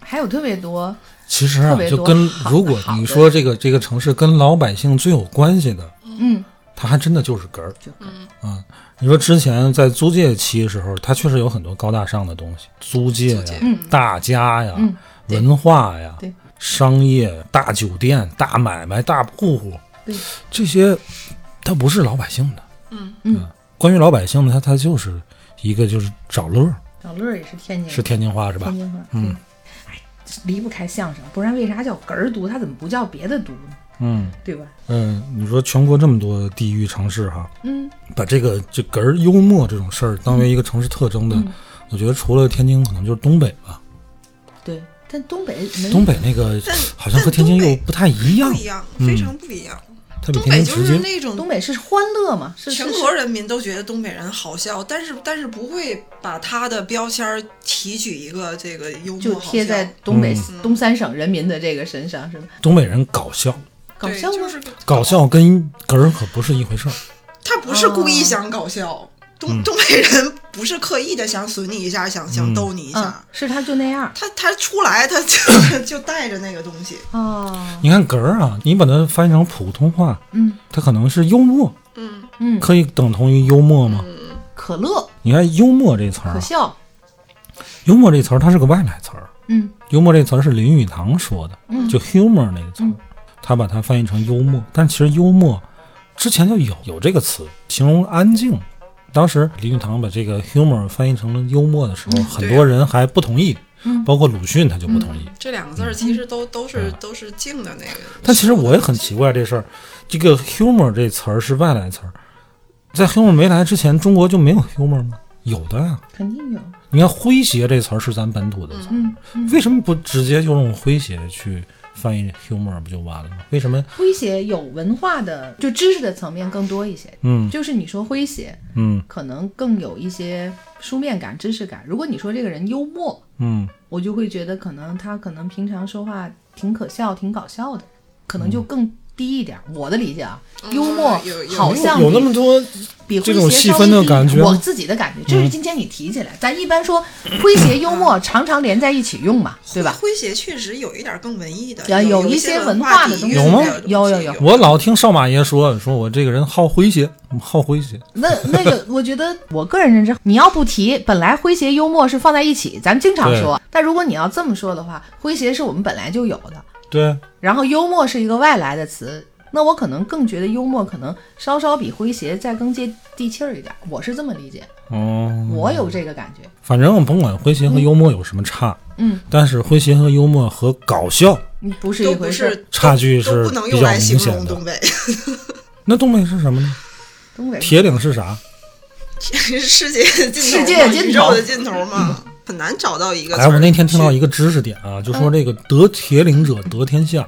Speaker 3: 还有特别多，<laughs>
Speaker 1: 其实啊就跟如果你说这个这个城市跟老百姓最有关系的，
Speaker 3: 嗯，
Speaker 1: 它还真的就是根儿
Speaker 3: 就
Speaker 1: 啊。你说之前在租界期的时候，它确实有很多高大上的东西，租界呀、
Speaker 3: 嗯
Speaker 1: 大家呀、
Speaker 3: 嗯
Speaker 1: 文化呀、
Speaker 3: 对
Speaker 1: 商业、大酒店、大买卖、大铺户，
Speaker 3: 对
Speaker 1: 这些它不是老百姓的。
Speaker 2: 嗯
Speaker 3: 嗯，
Speaker 1: 关于老百姓的，它它就是一个就是找乐儿，
Speaker 3: 找乐儿也是天津，
Speaker 1: 是天津话是吧
Speaker 3: 天？津话，
Speaker 1: 嗯
Speaker 3: 离不开相声，不然为啥叫哏儿读？它怎么不叫别的读呢？
Speaker 1: 嗯
Speaker 3: 对吧？
Speaker 1: 嗯，你说全国这么多地域城市哈，
Speaker 3: 嗯，
Speaker 1: 把这个这哏儿幽默这种事儿当为一个城市特征的，
Speaker 3: 嗯
Speaker 1: 我觉得除了天津，可能就是东北吧。
Speaker 3: 对。但东北
Speaker 1: 东北那个好像和天津又不太一样
Speaker 2: 不，一样，
Speaker 1: 嗯
Speaker 2: 非常不一样。
Speaker 1: 它比
Speaker 2: 东北就
Speaker 1: 天津直接。
Speaker 2: 是那种
Speaker 3: 东北是欢乐嘛？是
Speaker 2: 全国人民都觉得东北人好笑，但是但是不会把他的标签儿提取一个这个幽默
Speaker 3: 就贴在东北、
Speaker 2: 嗯
Speaker 3: 东三省人民的这个身上，是吧？
Speaker 1: 东北人搞笑，
Speaker 3: 搞笑？
Speaker 2: 就是
Speaker 1: 搞笑跟哏儿可不是一回事儿。
Speaker 2: 他不是故意
Speaker 3: 哦
Speaker 2: 想搞笑，东
Speaker 1: 嗯。
Speaker 2: 东北人不是刻意的想损你一下，想想
Speaker 1: 嗯
Speaker 2: 逗你一
Speaker 3: 嗯
Speaker 2: 下，，
Speaker 3: 是他就那样。
Speaker 2: 他他出来他就 <laughs> 就带着那个东西，
Speaker 3: 哦，
Speaker 1: 你看哏儿啊，你把它翻译成普通话，
Speaker 3: 嗯。
Speaker 1: 它可能是幽默，
Speaker 2: 嗯。
Speaker 3: 嗯，
Speaker 1: 可以等同于幽默吗？
Speaker 3: 可乐。
Speaker 1: 你看幽默这词儿啊，
Speaker 3: 可笑，
Speaker 1: 幽默这词儿它是个外来词儿，
Speaker 3: 嗯。
Speaker 1: 幽默这词儿是林语堂说的，
Speaker 3: 嗯。
Speaker 1: 就 humor 那个词儿。
Speaker 3: 嗯，
Speaker 1: 他把它翻译成幽默，但其实幽默之前就有有这个词，形容安静。当时林语堂把这个 humor 翻译成了幽默的时候，很多人还不同意，
Speaker 3: 嗯
Speaker 1: 包括鲁迅他就不同意。
Speaker 2: 这两个字儿其实都都是
Speaker 1: 嗯
Speaker 2: 都是静的那个。
Speaker 1: 但其实我也很奇怪这事儿，这个 humor 这词儿是外来词儿，在 humor 没来之前，中国就没有 humor 吗？有的呀。
Speaker 3: 肯定有，
Speaker 1: 你看诙谐这词儿是咱本土的词儿，
Speaker 3: 嗯嗯，
Speaker 1: 为什么不直接就用诙谐去翻译 humor 不就完了吗？为什么？
Speaker 3: 诙谐有文化的，就知识的层面更多一些。
Speaker 1: 嗯
Speaker 3: 就是你说诙谐，
Speaker 1: 嗯
Speaker 3: 可能更有一些书面感、知识感。如果你说这个人幽默，
Speaker 1: 嗯
Speaker 3: 我就会觉得可能他可能平常说话挺可笑、挺搞笑的，可能就更低一点。我的理解啊，幽默好像
Speaker 1: 有那么多
Speaker 3: 比
Speaker 1: 这种细
Speaker 3: 诙谐稍微低
Speaker 1: 分的感觉
Speaker 3: 我自己的感觉，这是今天你提起来，咱一般说诙谐幽默 <laughs> 常常连在一起用嘛，对吧？<laughs>
Speaker 2: 诙谐确实有一点更文艺的，
Speaker 3: 啊有
Speaker 2: 有
Speaker 3: 一些
Speaker 2: 文
Speaker 3: 文化的东西
Speaker 1: 有吗
Speaker 2: 的东西
Speaker 3: 有有有
Speaker 1: 我老听少马爷说，说我这个人好诙谐，好诙谐。<laughs>
Speaker 3: 那那个，我觉得我个人认知，你要不提，本来诙谐幽默是放在一起，咱经常说。但如果你要这么说的话，诙谐是我们本来就有的，
Speaker 1: 对，
Speaker 3: 然后幽默是一个外来的词，那我可能更觉得幽默可能稍稍比诙谐再更接地气儿一点，我是这么理解，
Speaker 1: 哦，
Speaker 3: 我有这个感觉。
Speaker 1: 反正我甭管诙谐和幽默有什么差，
Speaker 3: 嗯
Speaker 1: 但是诙谐和幽默和搞笑
Speaker 3: 不是一回事儿。
Speaker 1: 差距是比较
Speaker 2: 不能用来
Speaker 1: 明显的
Speaker 2: 形容东。北，<laughs>
Speaker 1: 那东北是什么呢？
Speaker 3: 东北
Speaker 1: 铁岭是啥？<laughs>
Speaker 2: 世界的尽头，
Speaker 3: 世界尽头
Speaker 2: 的尽头嘛，很难找到一个词
Speaker 1: 哎，我那天听到一个知识点啊，就说这个得铁岭者得天下，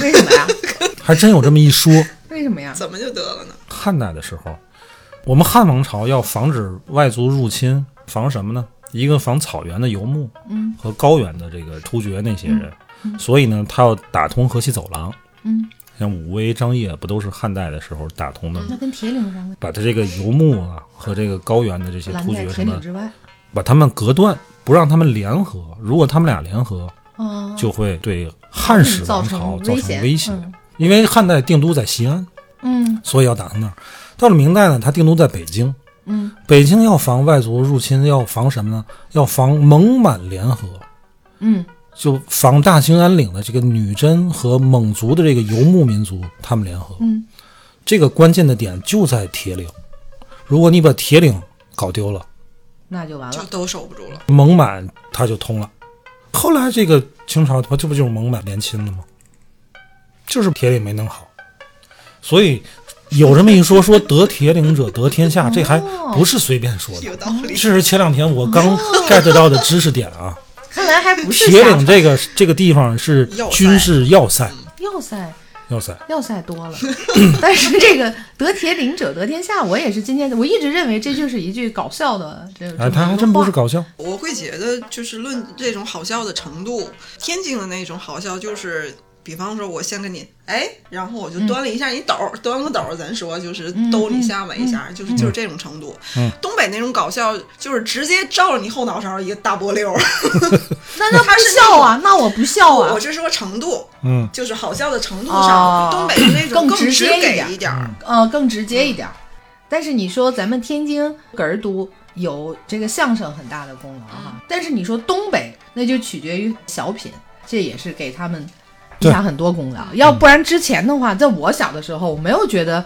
Speaker 3: 为什么呀？<laughs>
Speaker 1: 还真有这么一说。<laughs>
Speaker 3: 为什么呀？
Speaker 2: 怎么就得了呢？
Speaker 1: 汉代的时候，我们汉王朝要防止外族入侵，防什么呢？一个防草原的游牧，
Speaker 3: 嗯，
Speaker 1: 和高原的这个突厥那些人，所以呢，他要打通河西走廊。
Speaker 3: 嗯，
Speaker 1: 像武威、张掖不都是汉代的时候打通的吗？
Speaker 3: 那跟铁岭有啥关系？
Speaker 1: 把他这个游牧啊和这个高原的这些突厥什么。把他们隔断，不让他们联合。如果他们俩联合，
Speaker 3: 哦，
Speaker 1: 就会对汉室王朝造成威胁。
Speaker 3: 嗯
Speaker 1: 因为汉代定都在西安，
Speaker 3: 嗯
Speaker 1: 所以要打到那儿。到了明代呢，他定都在北京。
Speaker 3: 嗯
Speaker 1: 北京要防外族入侵，要防什么呢？要防蒙满联合，
Speaker 3: 嗯
Speaker 1: 就防大兴安岭的这个女真和蒙族的这个游牧民族，他们联合。
Speaker 3: 嗯，
Speaker 1: 这个关键的点就在铁岭。如果你把铁岭搞丢了，
Speaker 3: 那就完了。
Speaker 2: 就都守不住了。
Speaker 1: 蒙满他就通了。后来这个清朝他这不就是蒙满联亲了吗？就是铁岭没弄好，所以有这么一说，说得铁岭者得天下，这还不是随便说的，
Speaker 2: 有道理
Speaker 1: 这是前两天我刚 get 到的知识点啊。
Speaker 3: 看来还不是
Speaker 1: 铁岭这个这个地方是
Speaker 2: 要塞
Speaker 1: 军事要塞，
Speaker 3: 要塞
Speaker 1: 要塞。
Speaker 3: 要塞多了，<clears throat> 但是这个得铁岭者得天下，我也是今天我一直认为这就是一句搞笑的这个。
Speaker 1: 哎，他还真不是搞笑，
Speaker 2: 我会觉得，就是论这种好笑的程度，天津的那种好笑，就是比方说，我先跟你哎，然后我就端了一下你斗儿，端个斗儿，咱说就是兜你下巴一下，就是就是这种程度。
Speaker 1: 嗯
Speaker 2: 东北那种搞笑，就是直接照着你后脑勺一个大波溜儿。
Speaker 3: 那 <laughs> 那不
Speaker 2: 他是
Speaker 3: 笑啊，那我不笑啊
Speaker 2: 我。是说程度，
Speaker 1: 嗯，
Speaker 2: 就是好笑的程度
Speaker 3: 哦
Speaker 2: 上，东北的那种
Speaker 3: 更直
Speaker 2: 直
Speaker 3: 接一点
Speaker 2: 给一点儿。
Speaker 3: 呃，更直接一点儿。但是你说咱们天津哏儿都有这个相声很大的功劳哈，但是你说东北那就取决于小品，这也是给他们
Speaker 1: 对
Speaker 3: 下很多功劳。要不然之前的话，在我小的时候，我没有觉得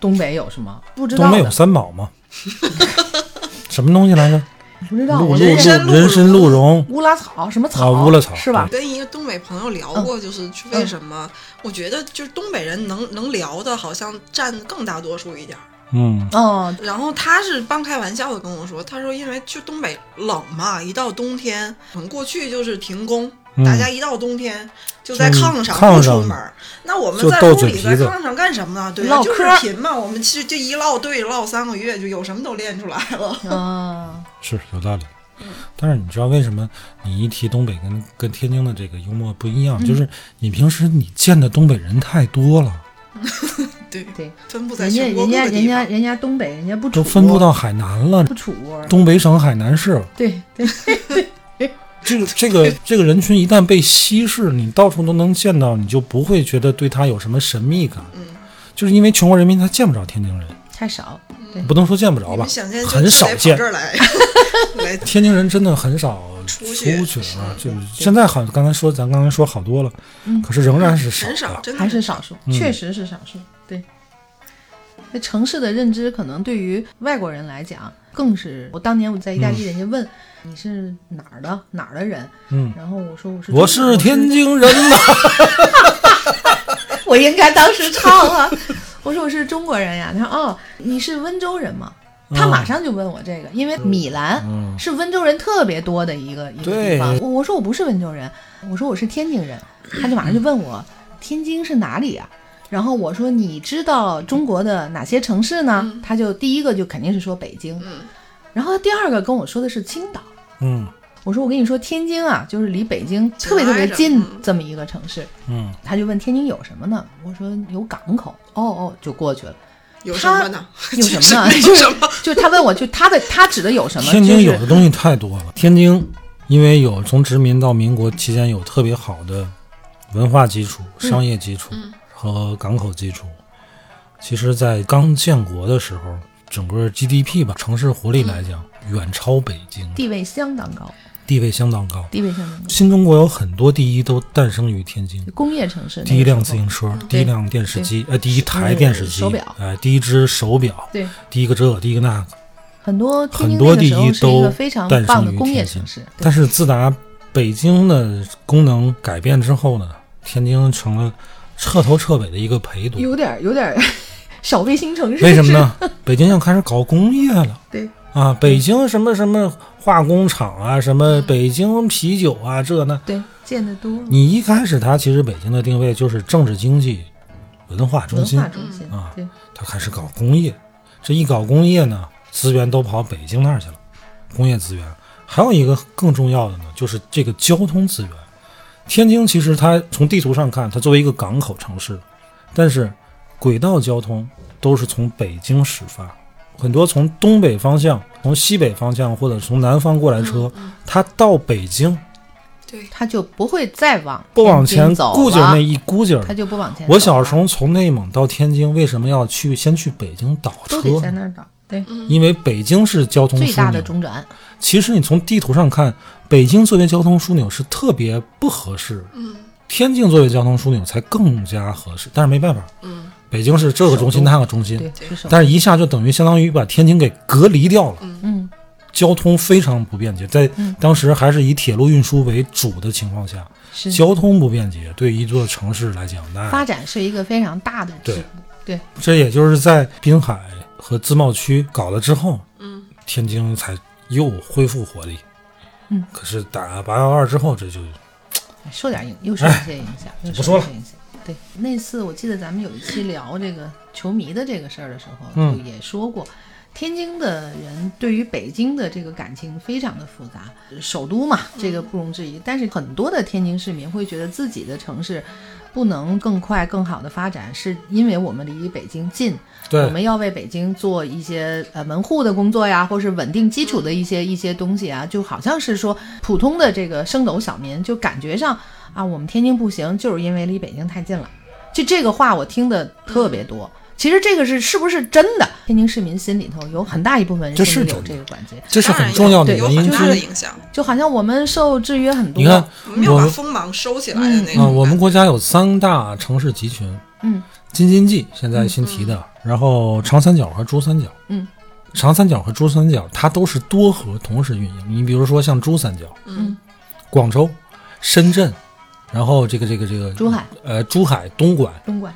Speaker 3: 东北有什么不知道
Speaker 1: 东北有，三宝吗？<laughs> 什么东西来着？
Speaker 3: 不知道。
Speaker 1: 鹿鹿
Speaker 2: 人参鹿
Speaker 1: 鹿人参鹿茸，
Speaker 3: 乌拉草什么草
Speaker 1: 啊乌拉草
Speaker 3: 是吧？
Speaker 2: 跟一个东北朋友聊过，就是为什么？我觉得就是东北人能能聊的，好像占更大多数一点儿。
Speaker 1: 嗯，
Speaker 3: 哦，
Speaker 2: 然后他是半开玩笑的跟我说，他说因为去东北冷嘛，一到冬天，可能过去就是停工，
Speaker 1: 嗯
Speaker 2: 大家一到冬天就在炕上不出门儿。那我们
Speaker 1: 就
Speaker 2: 在屋里在炕上干什么呢？对啊，就是
Speaker 3: 唠嗑
Speaker 2: 贫嘛。我们其实这一唠对唠三个月，就有什么都练出来了。
Speaker 3: 嗯，<laughs>
Speaker 1: 是有道理。但是你知道为什么你一提东北跟跟天津的这个幽默不一样？就是你平时你见的东北人太多了，<laughs>
Speaker 2: 对，
Speaker 3: 对，
Speaker 2: 分布在
Speaker 3: 人家
Speaker 2: 全国
Speaker 3: 人家。人家人家东北人家不
Speaker 1: 都分布到海南了
Speaker 3: 不，处窝，
Speaker 1: 东北省海南市。
Speaker 3: 对对，
Speaker 1: 这个这个这个人群一旦被稀释，你到处都能见到，你就不会觉得对他有什么神秘感。
Speaker 2: 嗯，
Speaker 1: 就是因为全国人民他见不着天津人，
Speaker 3: 太少。对。
Speaker 1: 不能说见不着吧很少见。
Speaker 2: 这。儿来，<laughs>
Speaker 1: 天津人真的很少
Speaker 2: 出
Speaker 1: 去
Speaker 2: 去
Speaker 1: 了，就现在好，刚才说咱刚才说好多了，可是仍然是少
Speaker 3: 还是少数，
Speaker 1: 嗯。
Speaker 3: 确实是少数。对，那城市的认知可能对于外国人来讲，更是我当年我在意大利，人家问、你是哪儿的？哪儿的人，
Speaker 1: 嗯，
Speaker 3: 然后我说我是
Speaker 1: 我是天，津人呐，<laughs>
Speaker 3: 我应该当时唱啊，我说我是中国人呀，他说哦你是温州人吗？他马上就问我这个，因为米兰
Speaker 1: 嗯。
Speaker 3: 是温州人特别多的一个一个地方。我我说我不是温州人，我说我是天津人，他就马上就问我天津是哪里啊？然后我说你知道中国的哪些城市呢？他就第一个就肯定是说北京，
Speaker 2: 嗯
Speaker 3: 然后第二个跟我说的是青岛。
Speaker 1: 嗯
Speaker 3: 我说我跟你说，天津啊，就是离北京特别特别近
Speaker 2: 嗯
Speaker 3: 这么一个城市。
Speaker 1: 嗯，
Speaker 3: 他就问天津有什么呢？我说有港口。哦哦，就过去了。
Speaker 2: 有什么呢？
Speaker 3: 有什么呢？<laughs> <laughs>
Speaker 2: 有
Speaker 3: 就是
Speaker 2: 什么？
Speaker 3: 就是他问我，就他的他指的有什么？
Speaker 1: 天津有的东西太多了。天津因为有从殖民到民国期间有特别好的文化基础、商业基础
Speaker 2: 嗯
Speaker 1: 和港口基础。其实，在刚建国的时候，整个 GDP 吧，城市活力来讲，远超北京，
Speaker 3: 地位相当高，
Speaker 1: 地位相当高。
Speaker 3: 地位相当高。
Speaker 1: 新中国有很多第一都诞生于天津。
Speaker 3: 工业城市，
Speaker 1: 第一辆自行车，第一辆电视机，呃，第一台电视机，
Speaker 3: 手表
Speaker 1: 哎，第一只手表，
Speaker 3: 对，
Speaker 1: 第一个这，第一个那个，
Speaker 3: 很多
Speaker 1: 很多第一都诞生
Speaker 3: 棒的工
Speaker 1: 于天津
Speaker 3: 业城市。
Speaker 1: 但是自打北京的功能改变之后呢，天津成了彻头彻尾的一个陪读。
Speaker 3: 有点有点 <laughs> 小卫星城市。
Speaker 1: 为什么？呢？北京要开始搞工业了
Speaker 3: 对，
Speaker 1: 啊！北京什么什么化工厂啊，什么北京啤酒啊，这那。
Speaker 3: 对，见得多。
Speaker 1: 你一开始它其实北京的定位就是政治经济、文化中心
Speaker 3: 文化，中心
Speaker 1: 啊
Speaker 3: 对，
Speaker 1: 它开始搞工业。这一搞工业呢，资源都跑北京那儿去了，工业资源。还有一个更重要的呢，就是这个交通资源。天津其实它从地图上看，它作为一个港口城市，但是轨道交通都是从北京始发，很多从东北方向、从西北方向或者从南方过来车，它到北京
Speaker 2: 对，
Speaker 3: 它就不会再往
Speaker 1: 不往前
Speaker 3: 走了，
Speaker 1: 估计儿那一估计儿
Speaker 3: 他就不往前。
Speaker 1: 我小时候从内蒙到天津，为什么要去先去北京倒车
Speaker 3: 都得？在那儿倒，对，
Speaker 1: 因为北京是交通
Speaker 3: 最大的。中转。
Speaker 1: 其实你从地图上看，北京作为交通枢纽是特别不合适，
Speaker 2: 嗯
Speaker 1: 天津作为交通枢纽才更加合适。但是没办法，
Speaker 2: 嗯，
Speaker 1: 北京是这个中心那个中心，
Speaker 3: 对，
Speaker 1: 但是一下就等于相当于把天津给隔离掉了，
Speaker 3: 嗯，
Speaker 1: 交通非常不便捷。在
Speaker 3: 嗯
Speaker 1: 当时还是以铁路运输为主的情况下，
Speaker 3: 是
Speaker 1: 交通不便捷，对一座城市来讲，那
Speaker 3: 发展是一个非常大的
Speaker 1: 对。
Speaker 3: 对，
Speaker 1: 这也就是在滨海和自贸区搞了之后，
Speaker 2: 嗯，
Speaker 1: 天津才又恢复活力。
Speaker 3: 嗯，
Speaker 1: 可是打八幺二之后，这就
Speaker 3: 受点影，又受一些影响，又受
Speaker 1: 不说了
Speaker 3: 影响。对，那次我记得咱们有一期聊这个球迷的这个事儿的时候，
Speaker 1: 嗯
Speaker 3: 就也说过，天津的人对于北京的这个感情非常的复杂，首都嘛，这个不容置疑。但是很多的天津市民会觉得自己的城市不能更快、更好的发展，是因为我们离北京近，我们要为北京做一些呃门户的工作呀，或是稳定基础的一些一些东西啊，就好像是说普通的这个升斗小民就感觉上啊，我们天津不行，就是因为离北京太近了。就这个话我听的特别多。其实这个是是不是真的？天津市民心里头有很大一部分人
Speaker 1: 是
Speaker 3: 心里有这个感觉，
Speaker 1: 这是很重要的原因
Speaker 2: 有有很大的
Speaker 1: 之一。
Speaker 2: 影响。
Speaker 3: 就好像我们受制约很多。
Speaker 1: 你看，
Speaker 2: 没有把锋芒收起来的那个。
Speaker 1: 我们国家有三大城市集群，
Speaker 3: 嗯，
Speaker 1: 京津冀现在新提的，然后长三角和珠三角，
Speaker 3: 嗯，
Speaker 1: 长三角和珠三角它都是多核同时运营。你比如说像珠三角，
Speaker 2: 嗯
Speaker 1: 广州、深圳，然后这个这个这个
Speaker 3: 珠海、
Speaker 1: 呃珠海、东莞
Speaker 3: 东莞，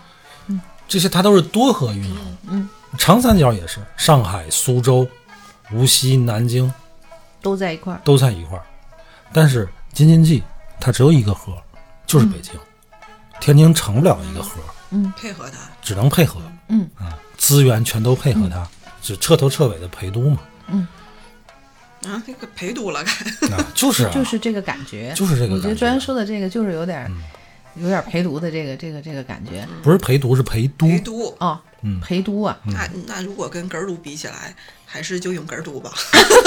Speaker 1: 这些它都是多核运营。
Speaker 3: 嗯，
Speaker 1: 长三角也是，上海、苏州、无锡、南京
Speaker 3: 都在一块儿。
Speaker 1: 都在一块儿，但是京津冀它只有一个核，就是北京，天津成不了一个核，嗯。
Speaker 2: 配合它，
Speaker 1: 只能配合，
Speaker 3: 嗯。
Speaker 1: 啊，资源全都配合它，就彻头彻尾的陪都嘛，嗯。
Speaker 2: 啊，这个陪读了，该
Speaker 1: 啊，就是啊，
Speaker 3: 就是这个感觉，
Speaker 1: 就是这个感觉
Speaker 3: 我觉得专员说的这个就是有点，
Speaker 1: 嗯
Speaker 3: 有点陪读的这个这个这个感觉。
Speaker 1: 不是陪读是陪都，
Speaker 2: 陪读。
Speaker 3: 啊，
Speaker 1: 嗯
Speaker 3: 陪读啊，
Speaker 2: 那那如果跟哏儿读比起来，还是就用哏儿读吧。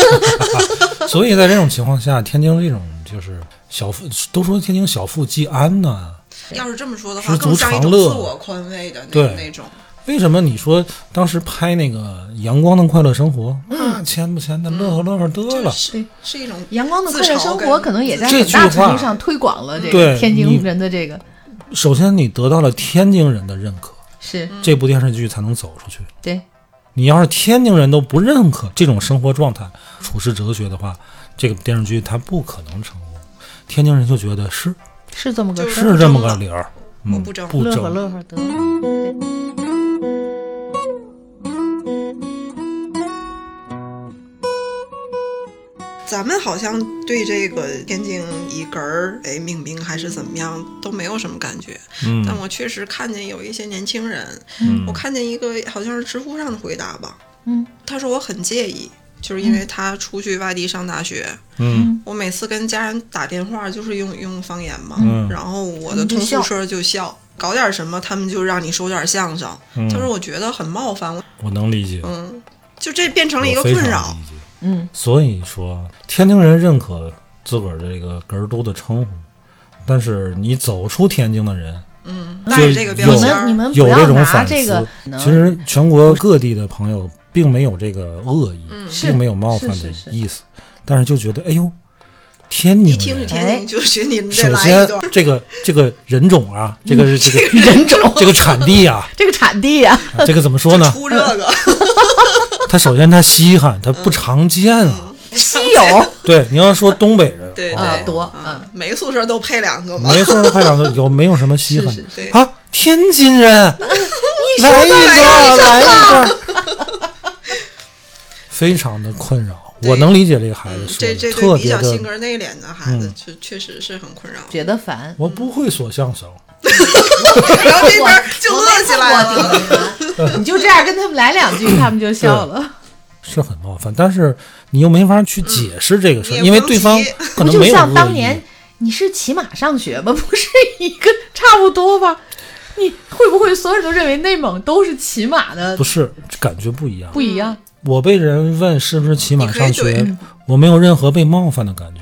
Speaker 2: <laughs> <laughs>
Speaker 1: 所以在这种情况下，天津这种就是小富，都说天津小富即安呢、
Speaker 2: 要是这么说的话，更像一种自我宽慰的那那种。
Speaker 1: 为什么你说当时拍那个《阳光的快乐生活》，那钱不钱的，乐呵乐呵得了。
Speaker 2: 是是一种
Speaker 3: 阳光的快乐生活可能也在
Speaker 1: 这
Speaker 3: 很大程度上推广了这
Speaker 1: 对
Speaker 3: 个天津人的这个
Speaker 1: 首先，你得到了天津人的认可，
Speaker 3: 是
Speaker 1: 这部电视剧才能走出去。
Speaker 3: 对，
Speaker 1: 你要是天津人都不认可这种生活状态、处事哲学的话，这个电视剧它不可能成功。天津人就觉得是
Speaker 3: 是这么个
Speaker 2: 是
Speaker 1: 这么个理儿，嗯，
Speaker 2: 不争
Speaker 1: 不
Speaker 3: 乐呵。乐呵得
Speaker 2: 咱们好像对这个天津一根儿哎命名还是怎么样都没有什么感觉，
Speaker 1: 嗯。
Speaker 2: 但我确实看见有一些年轻人，
Speaker 1: 嗯。
Speaker 2: 我看见一个好像是知乎上的回答吧，
Speaker 3: 嗯，
Speaker 2: 他说我很介意，就是因为他出去外地上大学，
Speaker 1: 嗯。
Speaker 2: 我每次跟家人打电话就是用用方言嘛，
Speaker 1: 嗯。
Speaker 2: 然后我的同宿舍就笑，搞点什么他们就让你说点相声，
Speaker 1: 嗯。
Speaker 2: 他说我觉得很冒犯，
Speaker 1: 我能理解，
Speaker 2: 嗯，就这变成了一个困扰。
Speaker 3: 嗯，
Speaker 1: 所以说，天津人认可自个儿这个“哏儿都”的称呼，但是你走出天津的人，
Speaker 2: 嗯，那是这个标
Speaker 3: 你们你们
Speaker 1: 有这
Speaker 3: 不要拿
Speaker 1: 种反思。
Speaker 3: 这个，
Speaker 1: 其实全国各地的朋友并没有这个恶意，
Speaker 2: 嗯。
Speaker 3: 是。
Speaker 1: 并没有冒犯的
Speaker 3: 是是是。
Speaker 1: 意思，但是就觉得，哎呦，天津
Speaker 2: 一听是
Speaker 1: 人。
Speaker 2: 天津，就觉得你们这
Speaker 1: 首先，，这个这个人种啊，这个是 <laughs> 这个
Speaker 3: 人种。
Speaker 1: 这个产地啊，
Speaker 3: 这个产地呀，
Speaker 1: 啊这个怎么说呢？
Speaker 2: 出这个，
Speaker 1: 它首先他稀罕，他不常见啊。
Speaker 3: 稀有 <laughs>
Speaker 1: 对，你要说东北人，
Speaker 2: 对
Speaker 3: 多
Speaker 2: 嗯，每个宿舍都配两个嘛。
Speaker 1: 没错，快两个有没有什么稀罕啊？天津人，来一个，来一个，<laughs> 非常的困扰。我能理解这个孩子
Speaker 2: 这这
Speaker 1: 特
Speaker 2: 对比较
Speaker 1: 别的
Speaker 2: 性格内敛的孩子
Speaker 1: 嗯，
Speaker 2: 确确实是很困扰。
Speaker 3: 觉得烦。
Speaker 1: 我不会说相声，<laughs>
Speaker 2: 然后这边就乐起来了。
Speaker 3: 了。你就这样跟他们来两句，他们就笑了。
Speaker 1: 是很冒犯，但是你又没法去解释这个事儿，因为对方可能没有就
Speaker 3: 像当年。你是骑马上学吗？不是一个差不多吧？你会不会所有人都认为内蒙都是骑马的
Speaker 1: 不？是感觉不一样。
Speaker 3: 不一样。
Speaker 1: 我被人问是不是骑马上学，我没有任何被冒犯的感觉。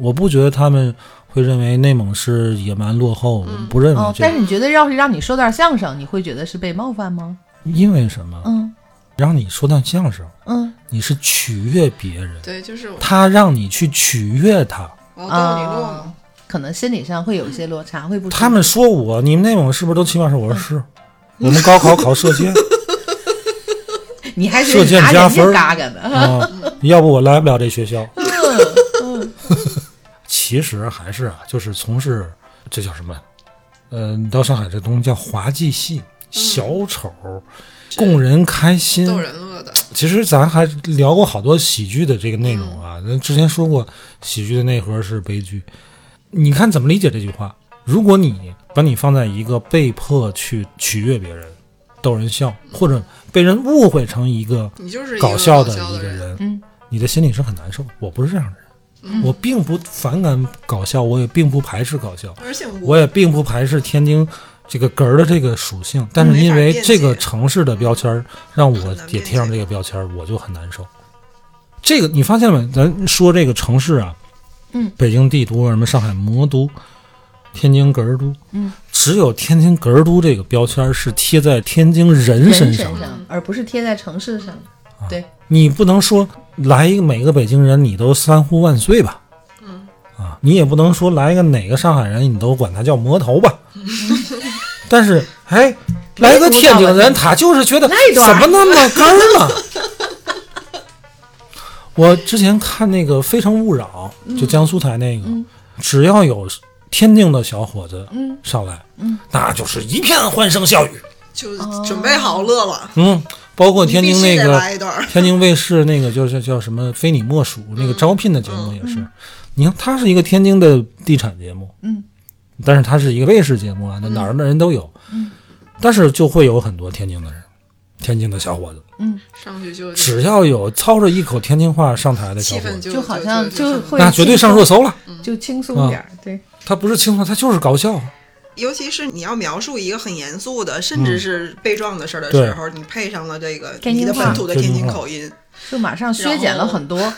Speaker 1: 我不觉得他们会认为内蒙是野蛮落后，
Speaker 2: 嗯
Speaker 1: 我不认为
Speaker 3: 哦，
Speaker 1: 这个。
Speaker 3: 但是你觉得要是让你说段相声，你会觉得是被冒犯吗？
Speaker 1: 因为什么？
Speaker 3: 嗯
Speaker 1: 让你说段相声，
Speaker 3: 嗯
Speaker 1: 你是取悦别人，
Speaker 2: 对，就是
Speaker 1: 他让你去取悦他。
Speaker 2: 我要逗你乐
Speaker 3: 啊
Speaker 2: 嘛。，
Speaker 3: 可能心理上会有一些落差，会不
Speaker 1: 他们说我，你们内蒙是不是都起码是？我说是，我们高考考射箭 <laughs>
Speaker 3: 你还是
Speaker 1: 射箭加分儿
Speaker 3: 嘎嘎的。
Speaker 1: 啊，<laughs> 要不我来不了这学校。
Speaker 3: 嗯
Speaker 1: 其实还是啊，就是从事这叫什么？嗯、到上海这东西叫滑稽戏，小丑，供人开心。
Speaker 2: 逗人乐的，
Speaker 1: 其实咱还聊过好多喜剧的这个内容啊，咱之前说过，喜剧的内核是悲剧。你看怎么理解这句话？如果你把你放在一个被迫去取悦别人、逗人笑，或者被人误会成一个
Speaker 2: 你就是一个
Speaker 1: 搞笑的
Speaker 2: 的
Speaker 1: 一个人，
Speaker 3: 嗯
Speaker 1: 你的心里是很难受。我不是这样的人，我并不反感搞笑，我也并不排斥搞笑，
Speaker 2: 而且
Speaker 1: 我也并不排斥天津这个哏儿的这个属性，但是因为这个城市的标签儿让我也贴上这个标签儿，我就很难受。这个你发现没？咱说这个城市啊，
Speaker 3: 嗯，
Speaker 1: 北京帝都，什么上海魔都，天津哏儿都，
Speaker 3: 嗯，
Speaker 1: 只有天津哏儿都这个标签儿是贴在天津人
Speaker 3: 人
Speaker 1: 身上。
Speaker 3: 身上，而不是贴在城市上。对，
Speaker 1: 你不能说来一个每个北京人你都三呼万岁吧，
Speaker 2: 嗯。
Speaker 1: 啊，你也不能说来一个哪个上海人你都管他叫魔头吧，<laughs> 但是哎，来个天津人他就是觉得怎么那么哏儿呢？<laughs> 我之前看那个《非诚勿扰》，就江苏台那个，只要有天津的小伙子
Speaker 3: 嗯。
Speaker 1: 上来，
Speaker 3: 嗯。
Speaker 1: 那就是一片欢声笑语。
Speaker 2: 就准备好乐了。
Speaker 1: 嗯，包括天津那个 <laughs> 天津卫视那个就是叫什么“非你莫属”那个招聘的节目也是，你看它是一个天津的地产节目，
Speaker 3: 嗯，
Speaker 1: 但是它是一个卫视节目啊，那哪儿的人都有，
Speaker 3: 嗯，
Speaker 1: 但是就会有很多天津的人，天津的小伙子，
Speaker 3: 嗯，
Speaker 2: 上去就
Speaker 1: 只要有操着一口天津话上台的小
Speaker 2: 气氛
Speaker 1: 伙子，
Speaker 3: 就好像
Speaker 2: 就
Speaker 3: 就会
Speaker 1: 那绝对上热搜了。
Speaker 3: 就轻松点儿。对，
Speaker 1: 他不是轻松，他就是搞笑。
Speaker 2: 尤其是你要描述一个很严肃的，甚至是被撞的事儿的时候，你配上了这个
Speaker 3: 天津话
Speaker 2: 你的本土的天津口音，
Speaker 3: 就马上削减了很多。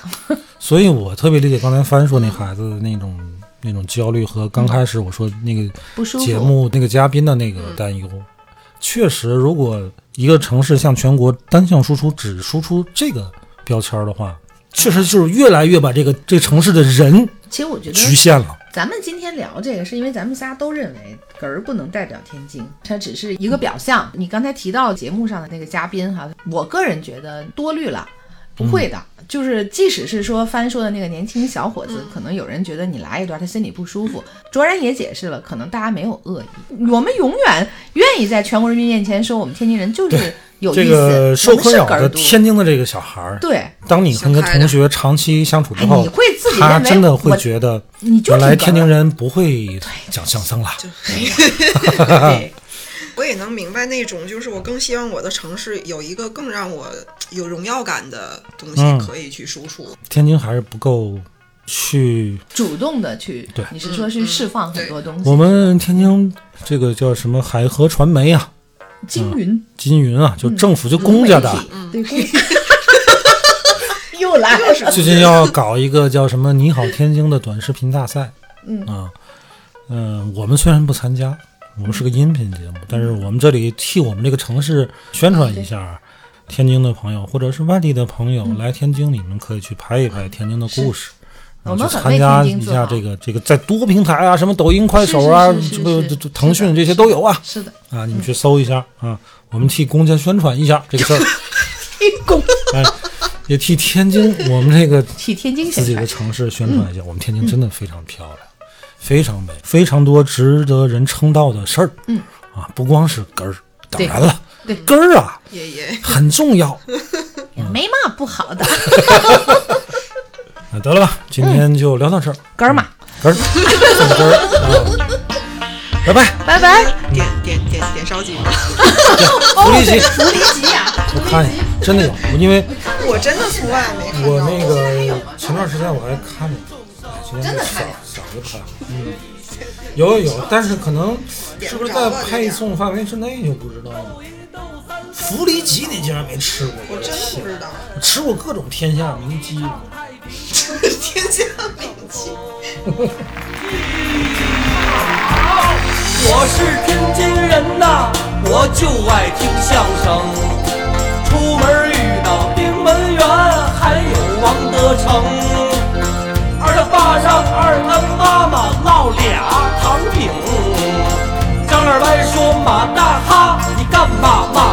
Speaker 1: 所以我特别理解刚才帆说那孩子的那种那种焦虑和刚开始我说那个节目那个嘉宾的那个担忧。确实，如果一个城市向全国单向输出，只输出这个标签儿的话，确实就是越来越把这个这城市的人
Speaker 3: 其实我觉得
Speaker 1: 局限了。
Speaker 3: 咱们今天聊这个，是因为咱们仨都认为哏儿不能代表天津，它只是一个表象。你刚才提到节目上的那个嘉宾哈，我个人觉得多虑了，不会的。就是即使是说翻说的那个年轻小伙子，可能有人觉得你来一段他心里不舒服，卓然也解释了，可能大家没有恶意，我们永远愿意在全国人民面前说我们天津人就是有意思，
Speaker 1: 这个受困扰的天津的这个小孩儿，
Speaker 3: 对，
Speaker 1: 当你跟同学长期相处之后
Speaker 3: 哎你，会自己
Speaker 1: 他真的会觉得，
Speaker 3: 你
Speaker 1: 来天津人不会讲相声了。
Speaker 3: 对。<laughs> <laughs>
Speaker 2: 我也能明白那种，就是我更希望我的城市有一个更让我有荣耀感的东西
Speaker 1: 嗯
Speaker 2: 可以去输出。
Speaker 1: 天津还是不够去
Speaker 3: 主动的去，
Speaker 1: 对
Speaker 3: 你是说去释放很多东西。
Speaker 1: 我们天津这个叫什么海河传媒啊，
Speaker 3: 金云，
Speaker 1: 金云啊，就政府就公家的，
Speaker 3: 嗯，对公，<laughs> 又来了，
Speaker 1: 最近要搞一个叫什么“你好天津”的短视频大赛。
Speaker 3: 嗯。
Speaker 1: 啊，嗯、我们虽然不参加，我们是个音频节目，但是我们这里替我们这个城市宣传一下。天津的朋友或者是外地的朋友、来天津，你们可以去拍一拍天津的故事。
Speaker 3: 我们
Speaker 1: 然后去参加一下这个这个在多平台啊，什么抖音、快手啊，这个这腾讯这些都有啊
Speaker 3: 是的，
Speaker 1: 啊！你们去搜一下啊，我们替公家宣传一下这个事儿。<laughs>
Speaker 3: 公，
Speaker 1: 哎，也替天津我们这个 <laughs>
Speaker 3: 替天津
Speaker 1: 自己的。城市宣传一下，我们天津真的非常漂亮，非常美，非常多值得人称道的事儿。
Speaker 3: 嗯，
Speaker 1: 啊，不光是根儿，当然了，
Speaker 3: 对
Speaker 1: 根儿啊
Speaker 2: 也也，
Speaker 1: 很重要。<laughs>
Speaker 3: 没嘛不好的，
Speaker 1: 那得了吧，今天就聊到这儿，
Speaker 3: 根儿嘛，
Speaker 1: 根儿，送根儿啊，拜拜，
Speaker 3: 拜拜。
Speaker 2: 点点点点烧鸡吗？<laughs>
Speaker 1: 福利集，
Speaker 3: 福利集呀，
Speaker 1: 我看一下，真的有，因为
Speaker 2: 我真的从来没。
Speaker 1: 我那个前段时间我还看见，哎，今天少
Speaker 3: 真的看见
Speaker 1: 少就看，嗯，有有有，但是可能是不是在配送范围之内就不知道了。福利鸡你竟然没吃过？
Speaker 2: 我真不知道。
Speaker 1: 我吃过各种天下名鸡，
Speaker 2: 天下名鸡。
Speaker 4: 我是天津人呐，我就爱听相声。出门遇到丁文元，还有王德成。二他爸让二他妈妈烙俩糖饼，上二班说马大哈，你干嘛嘛？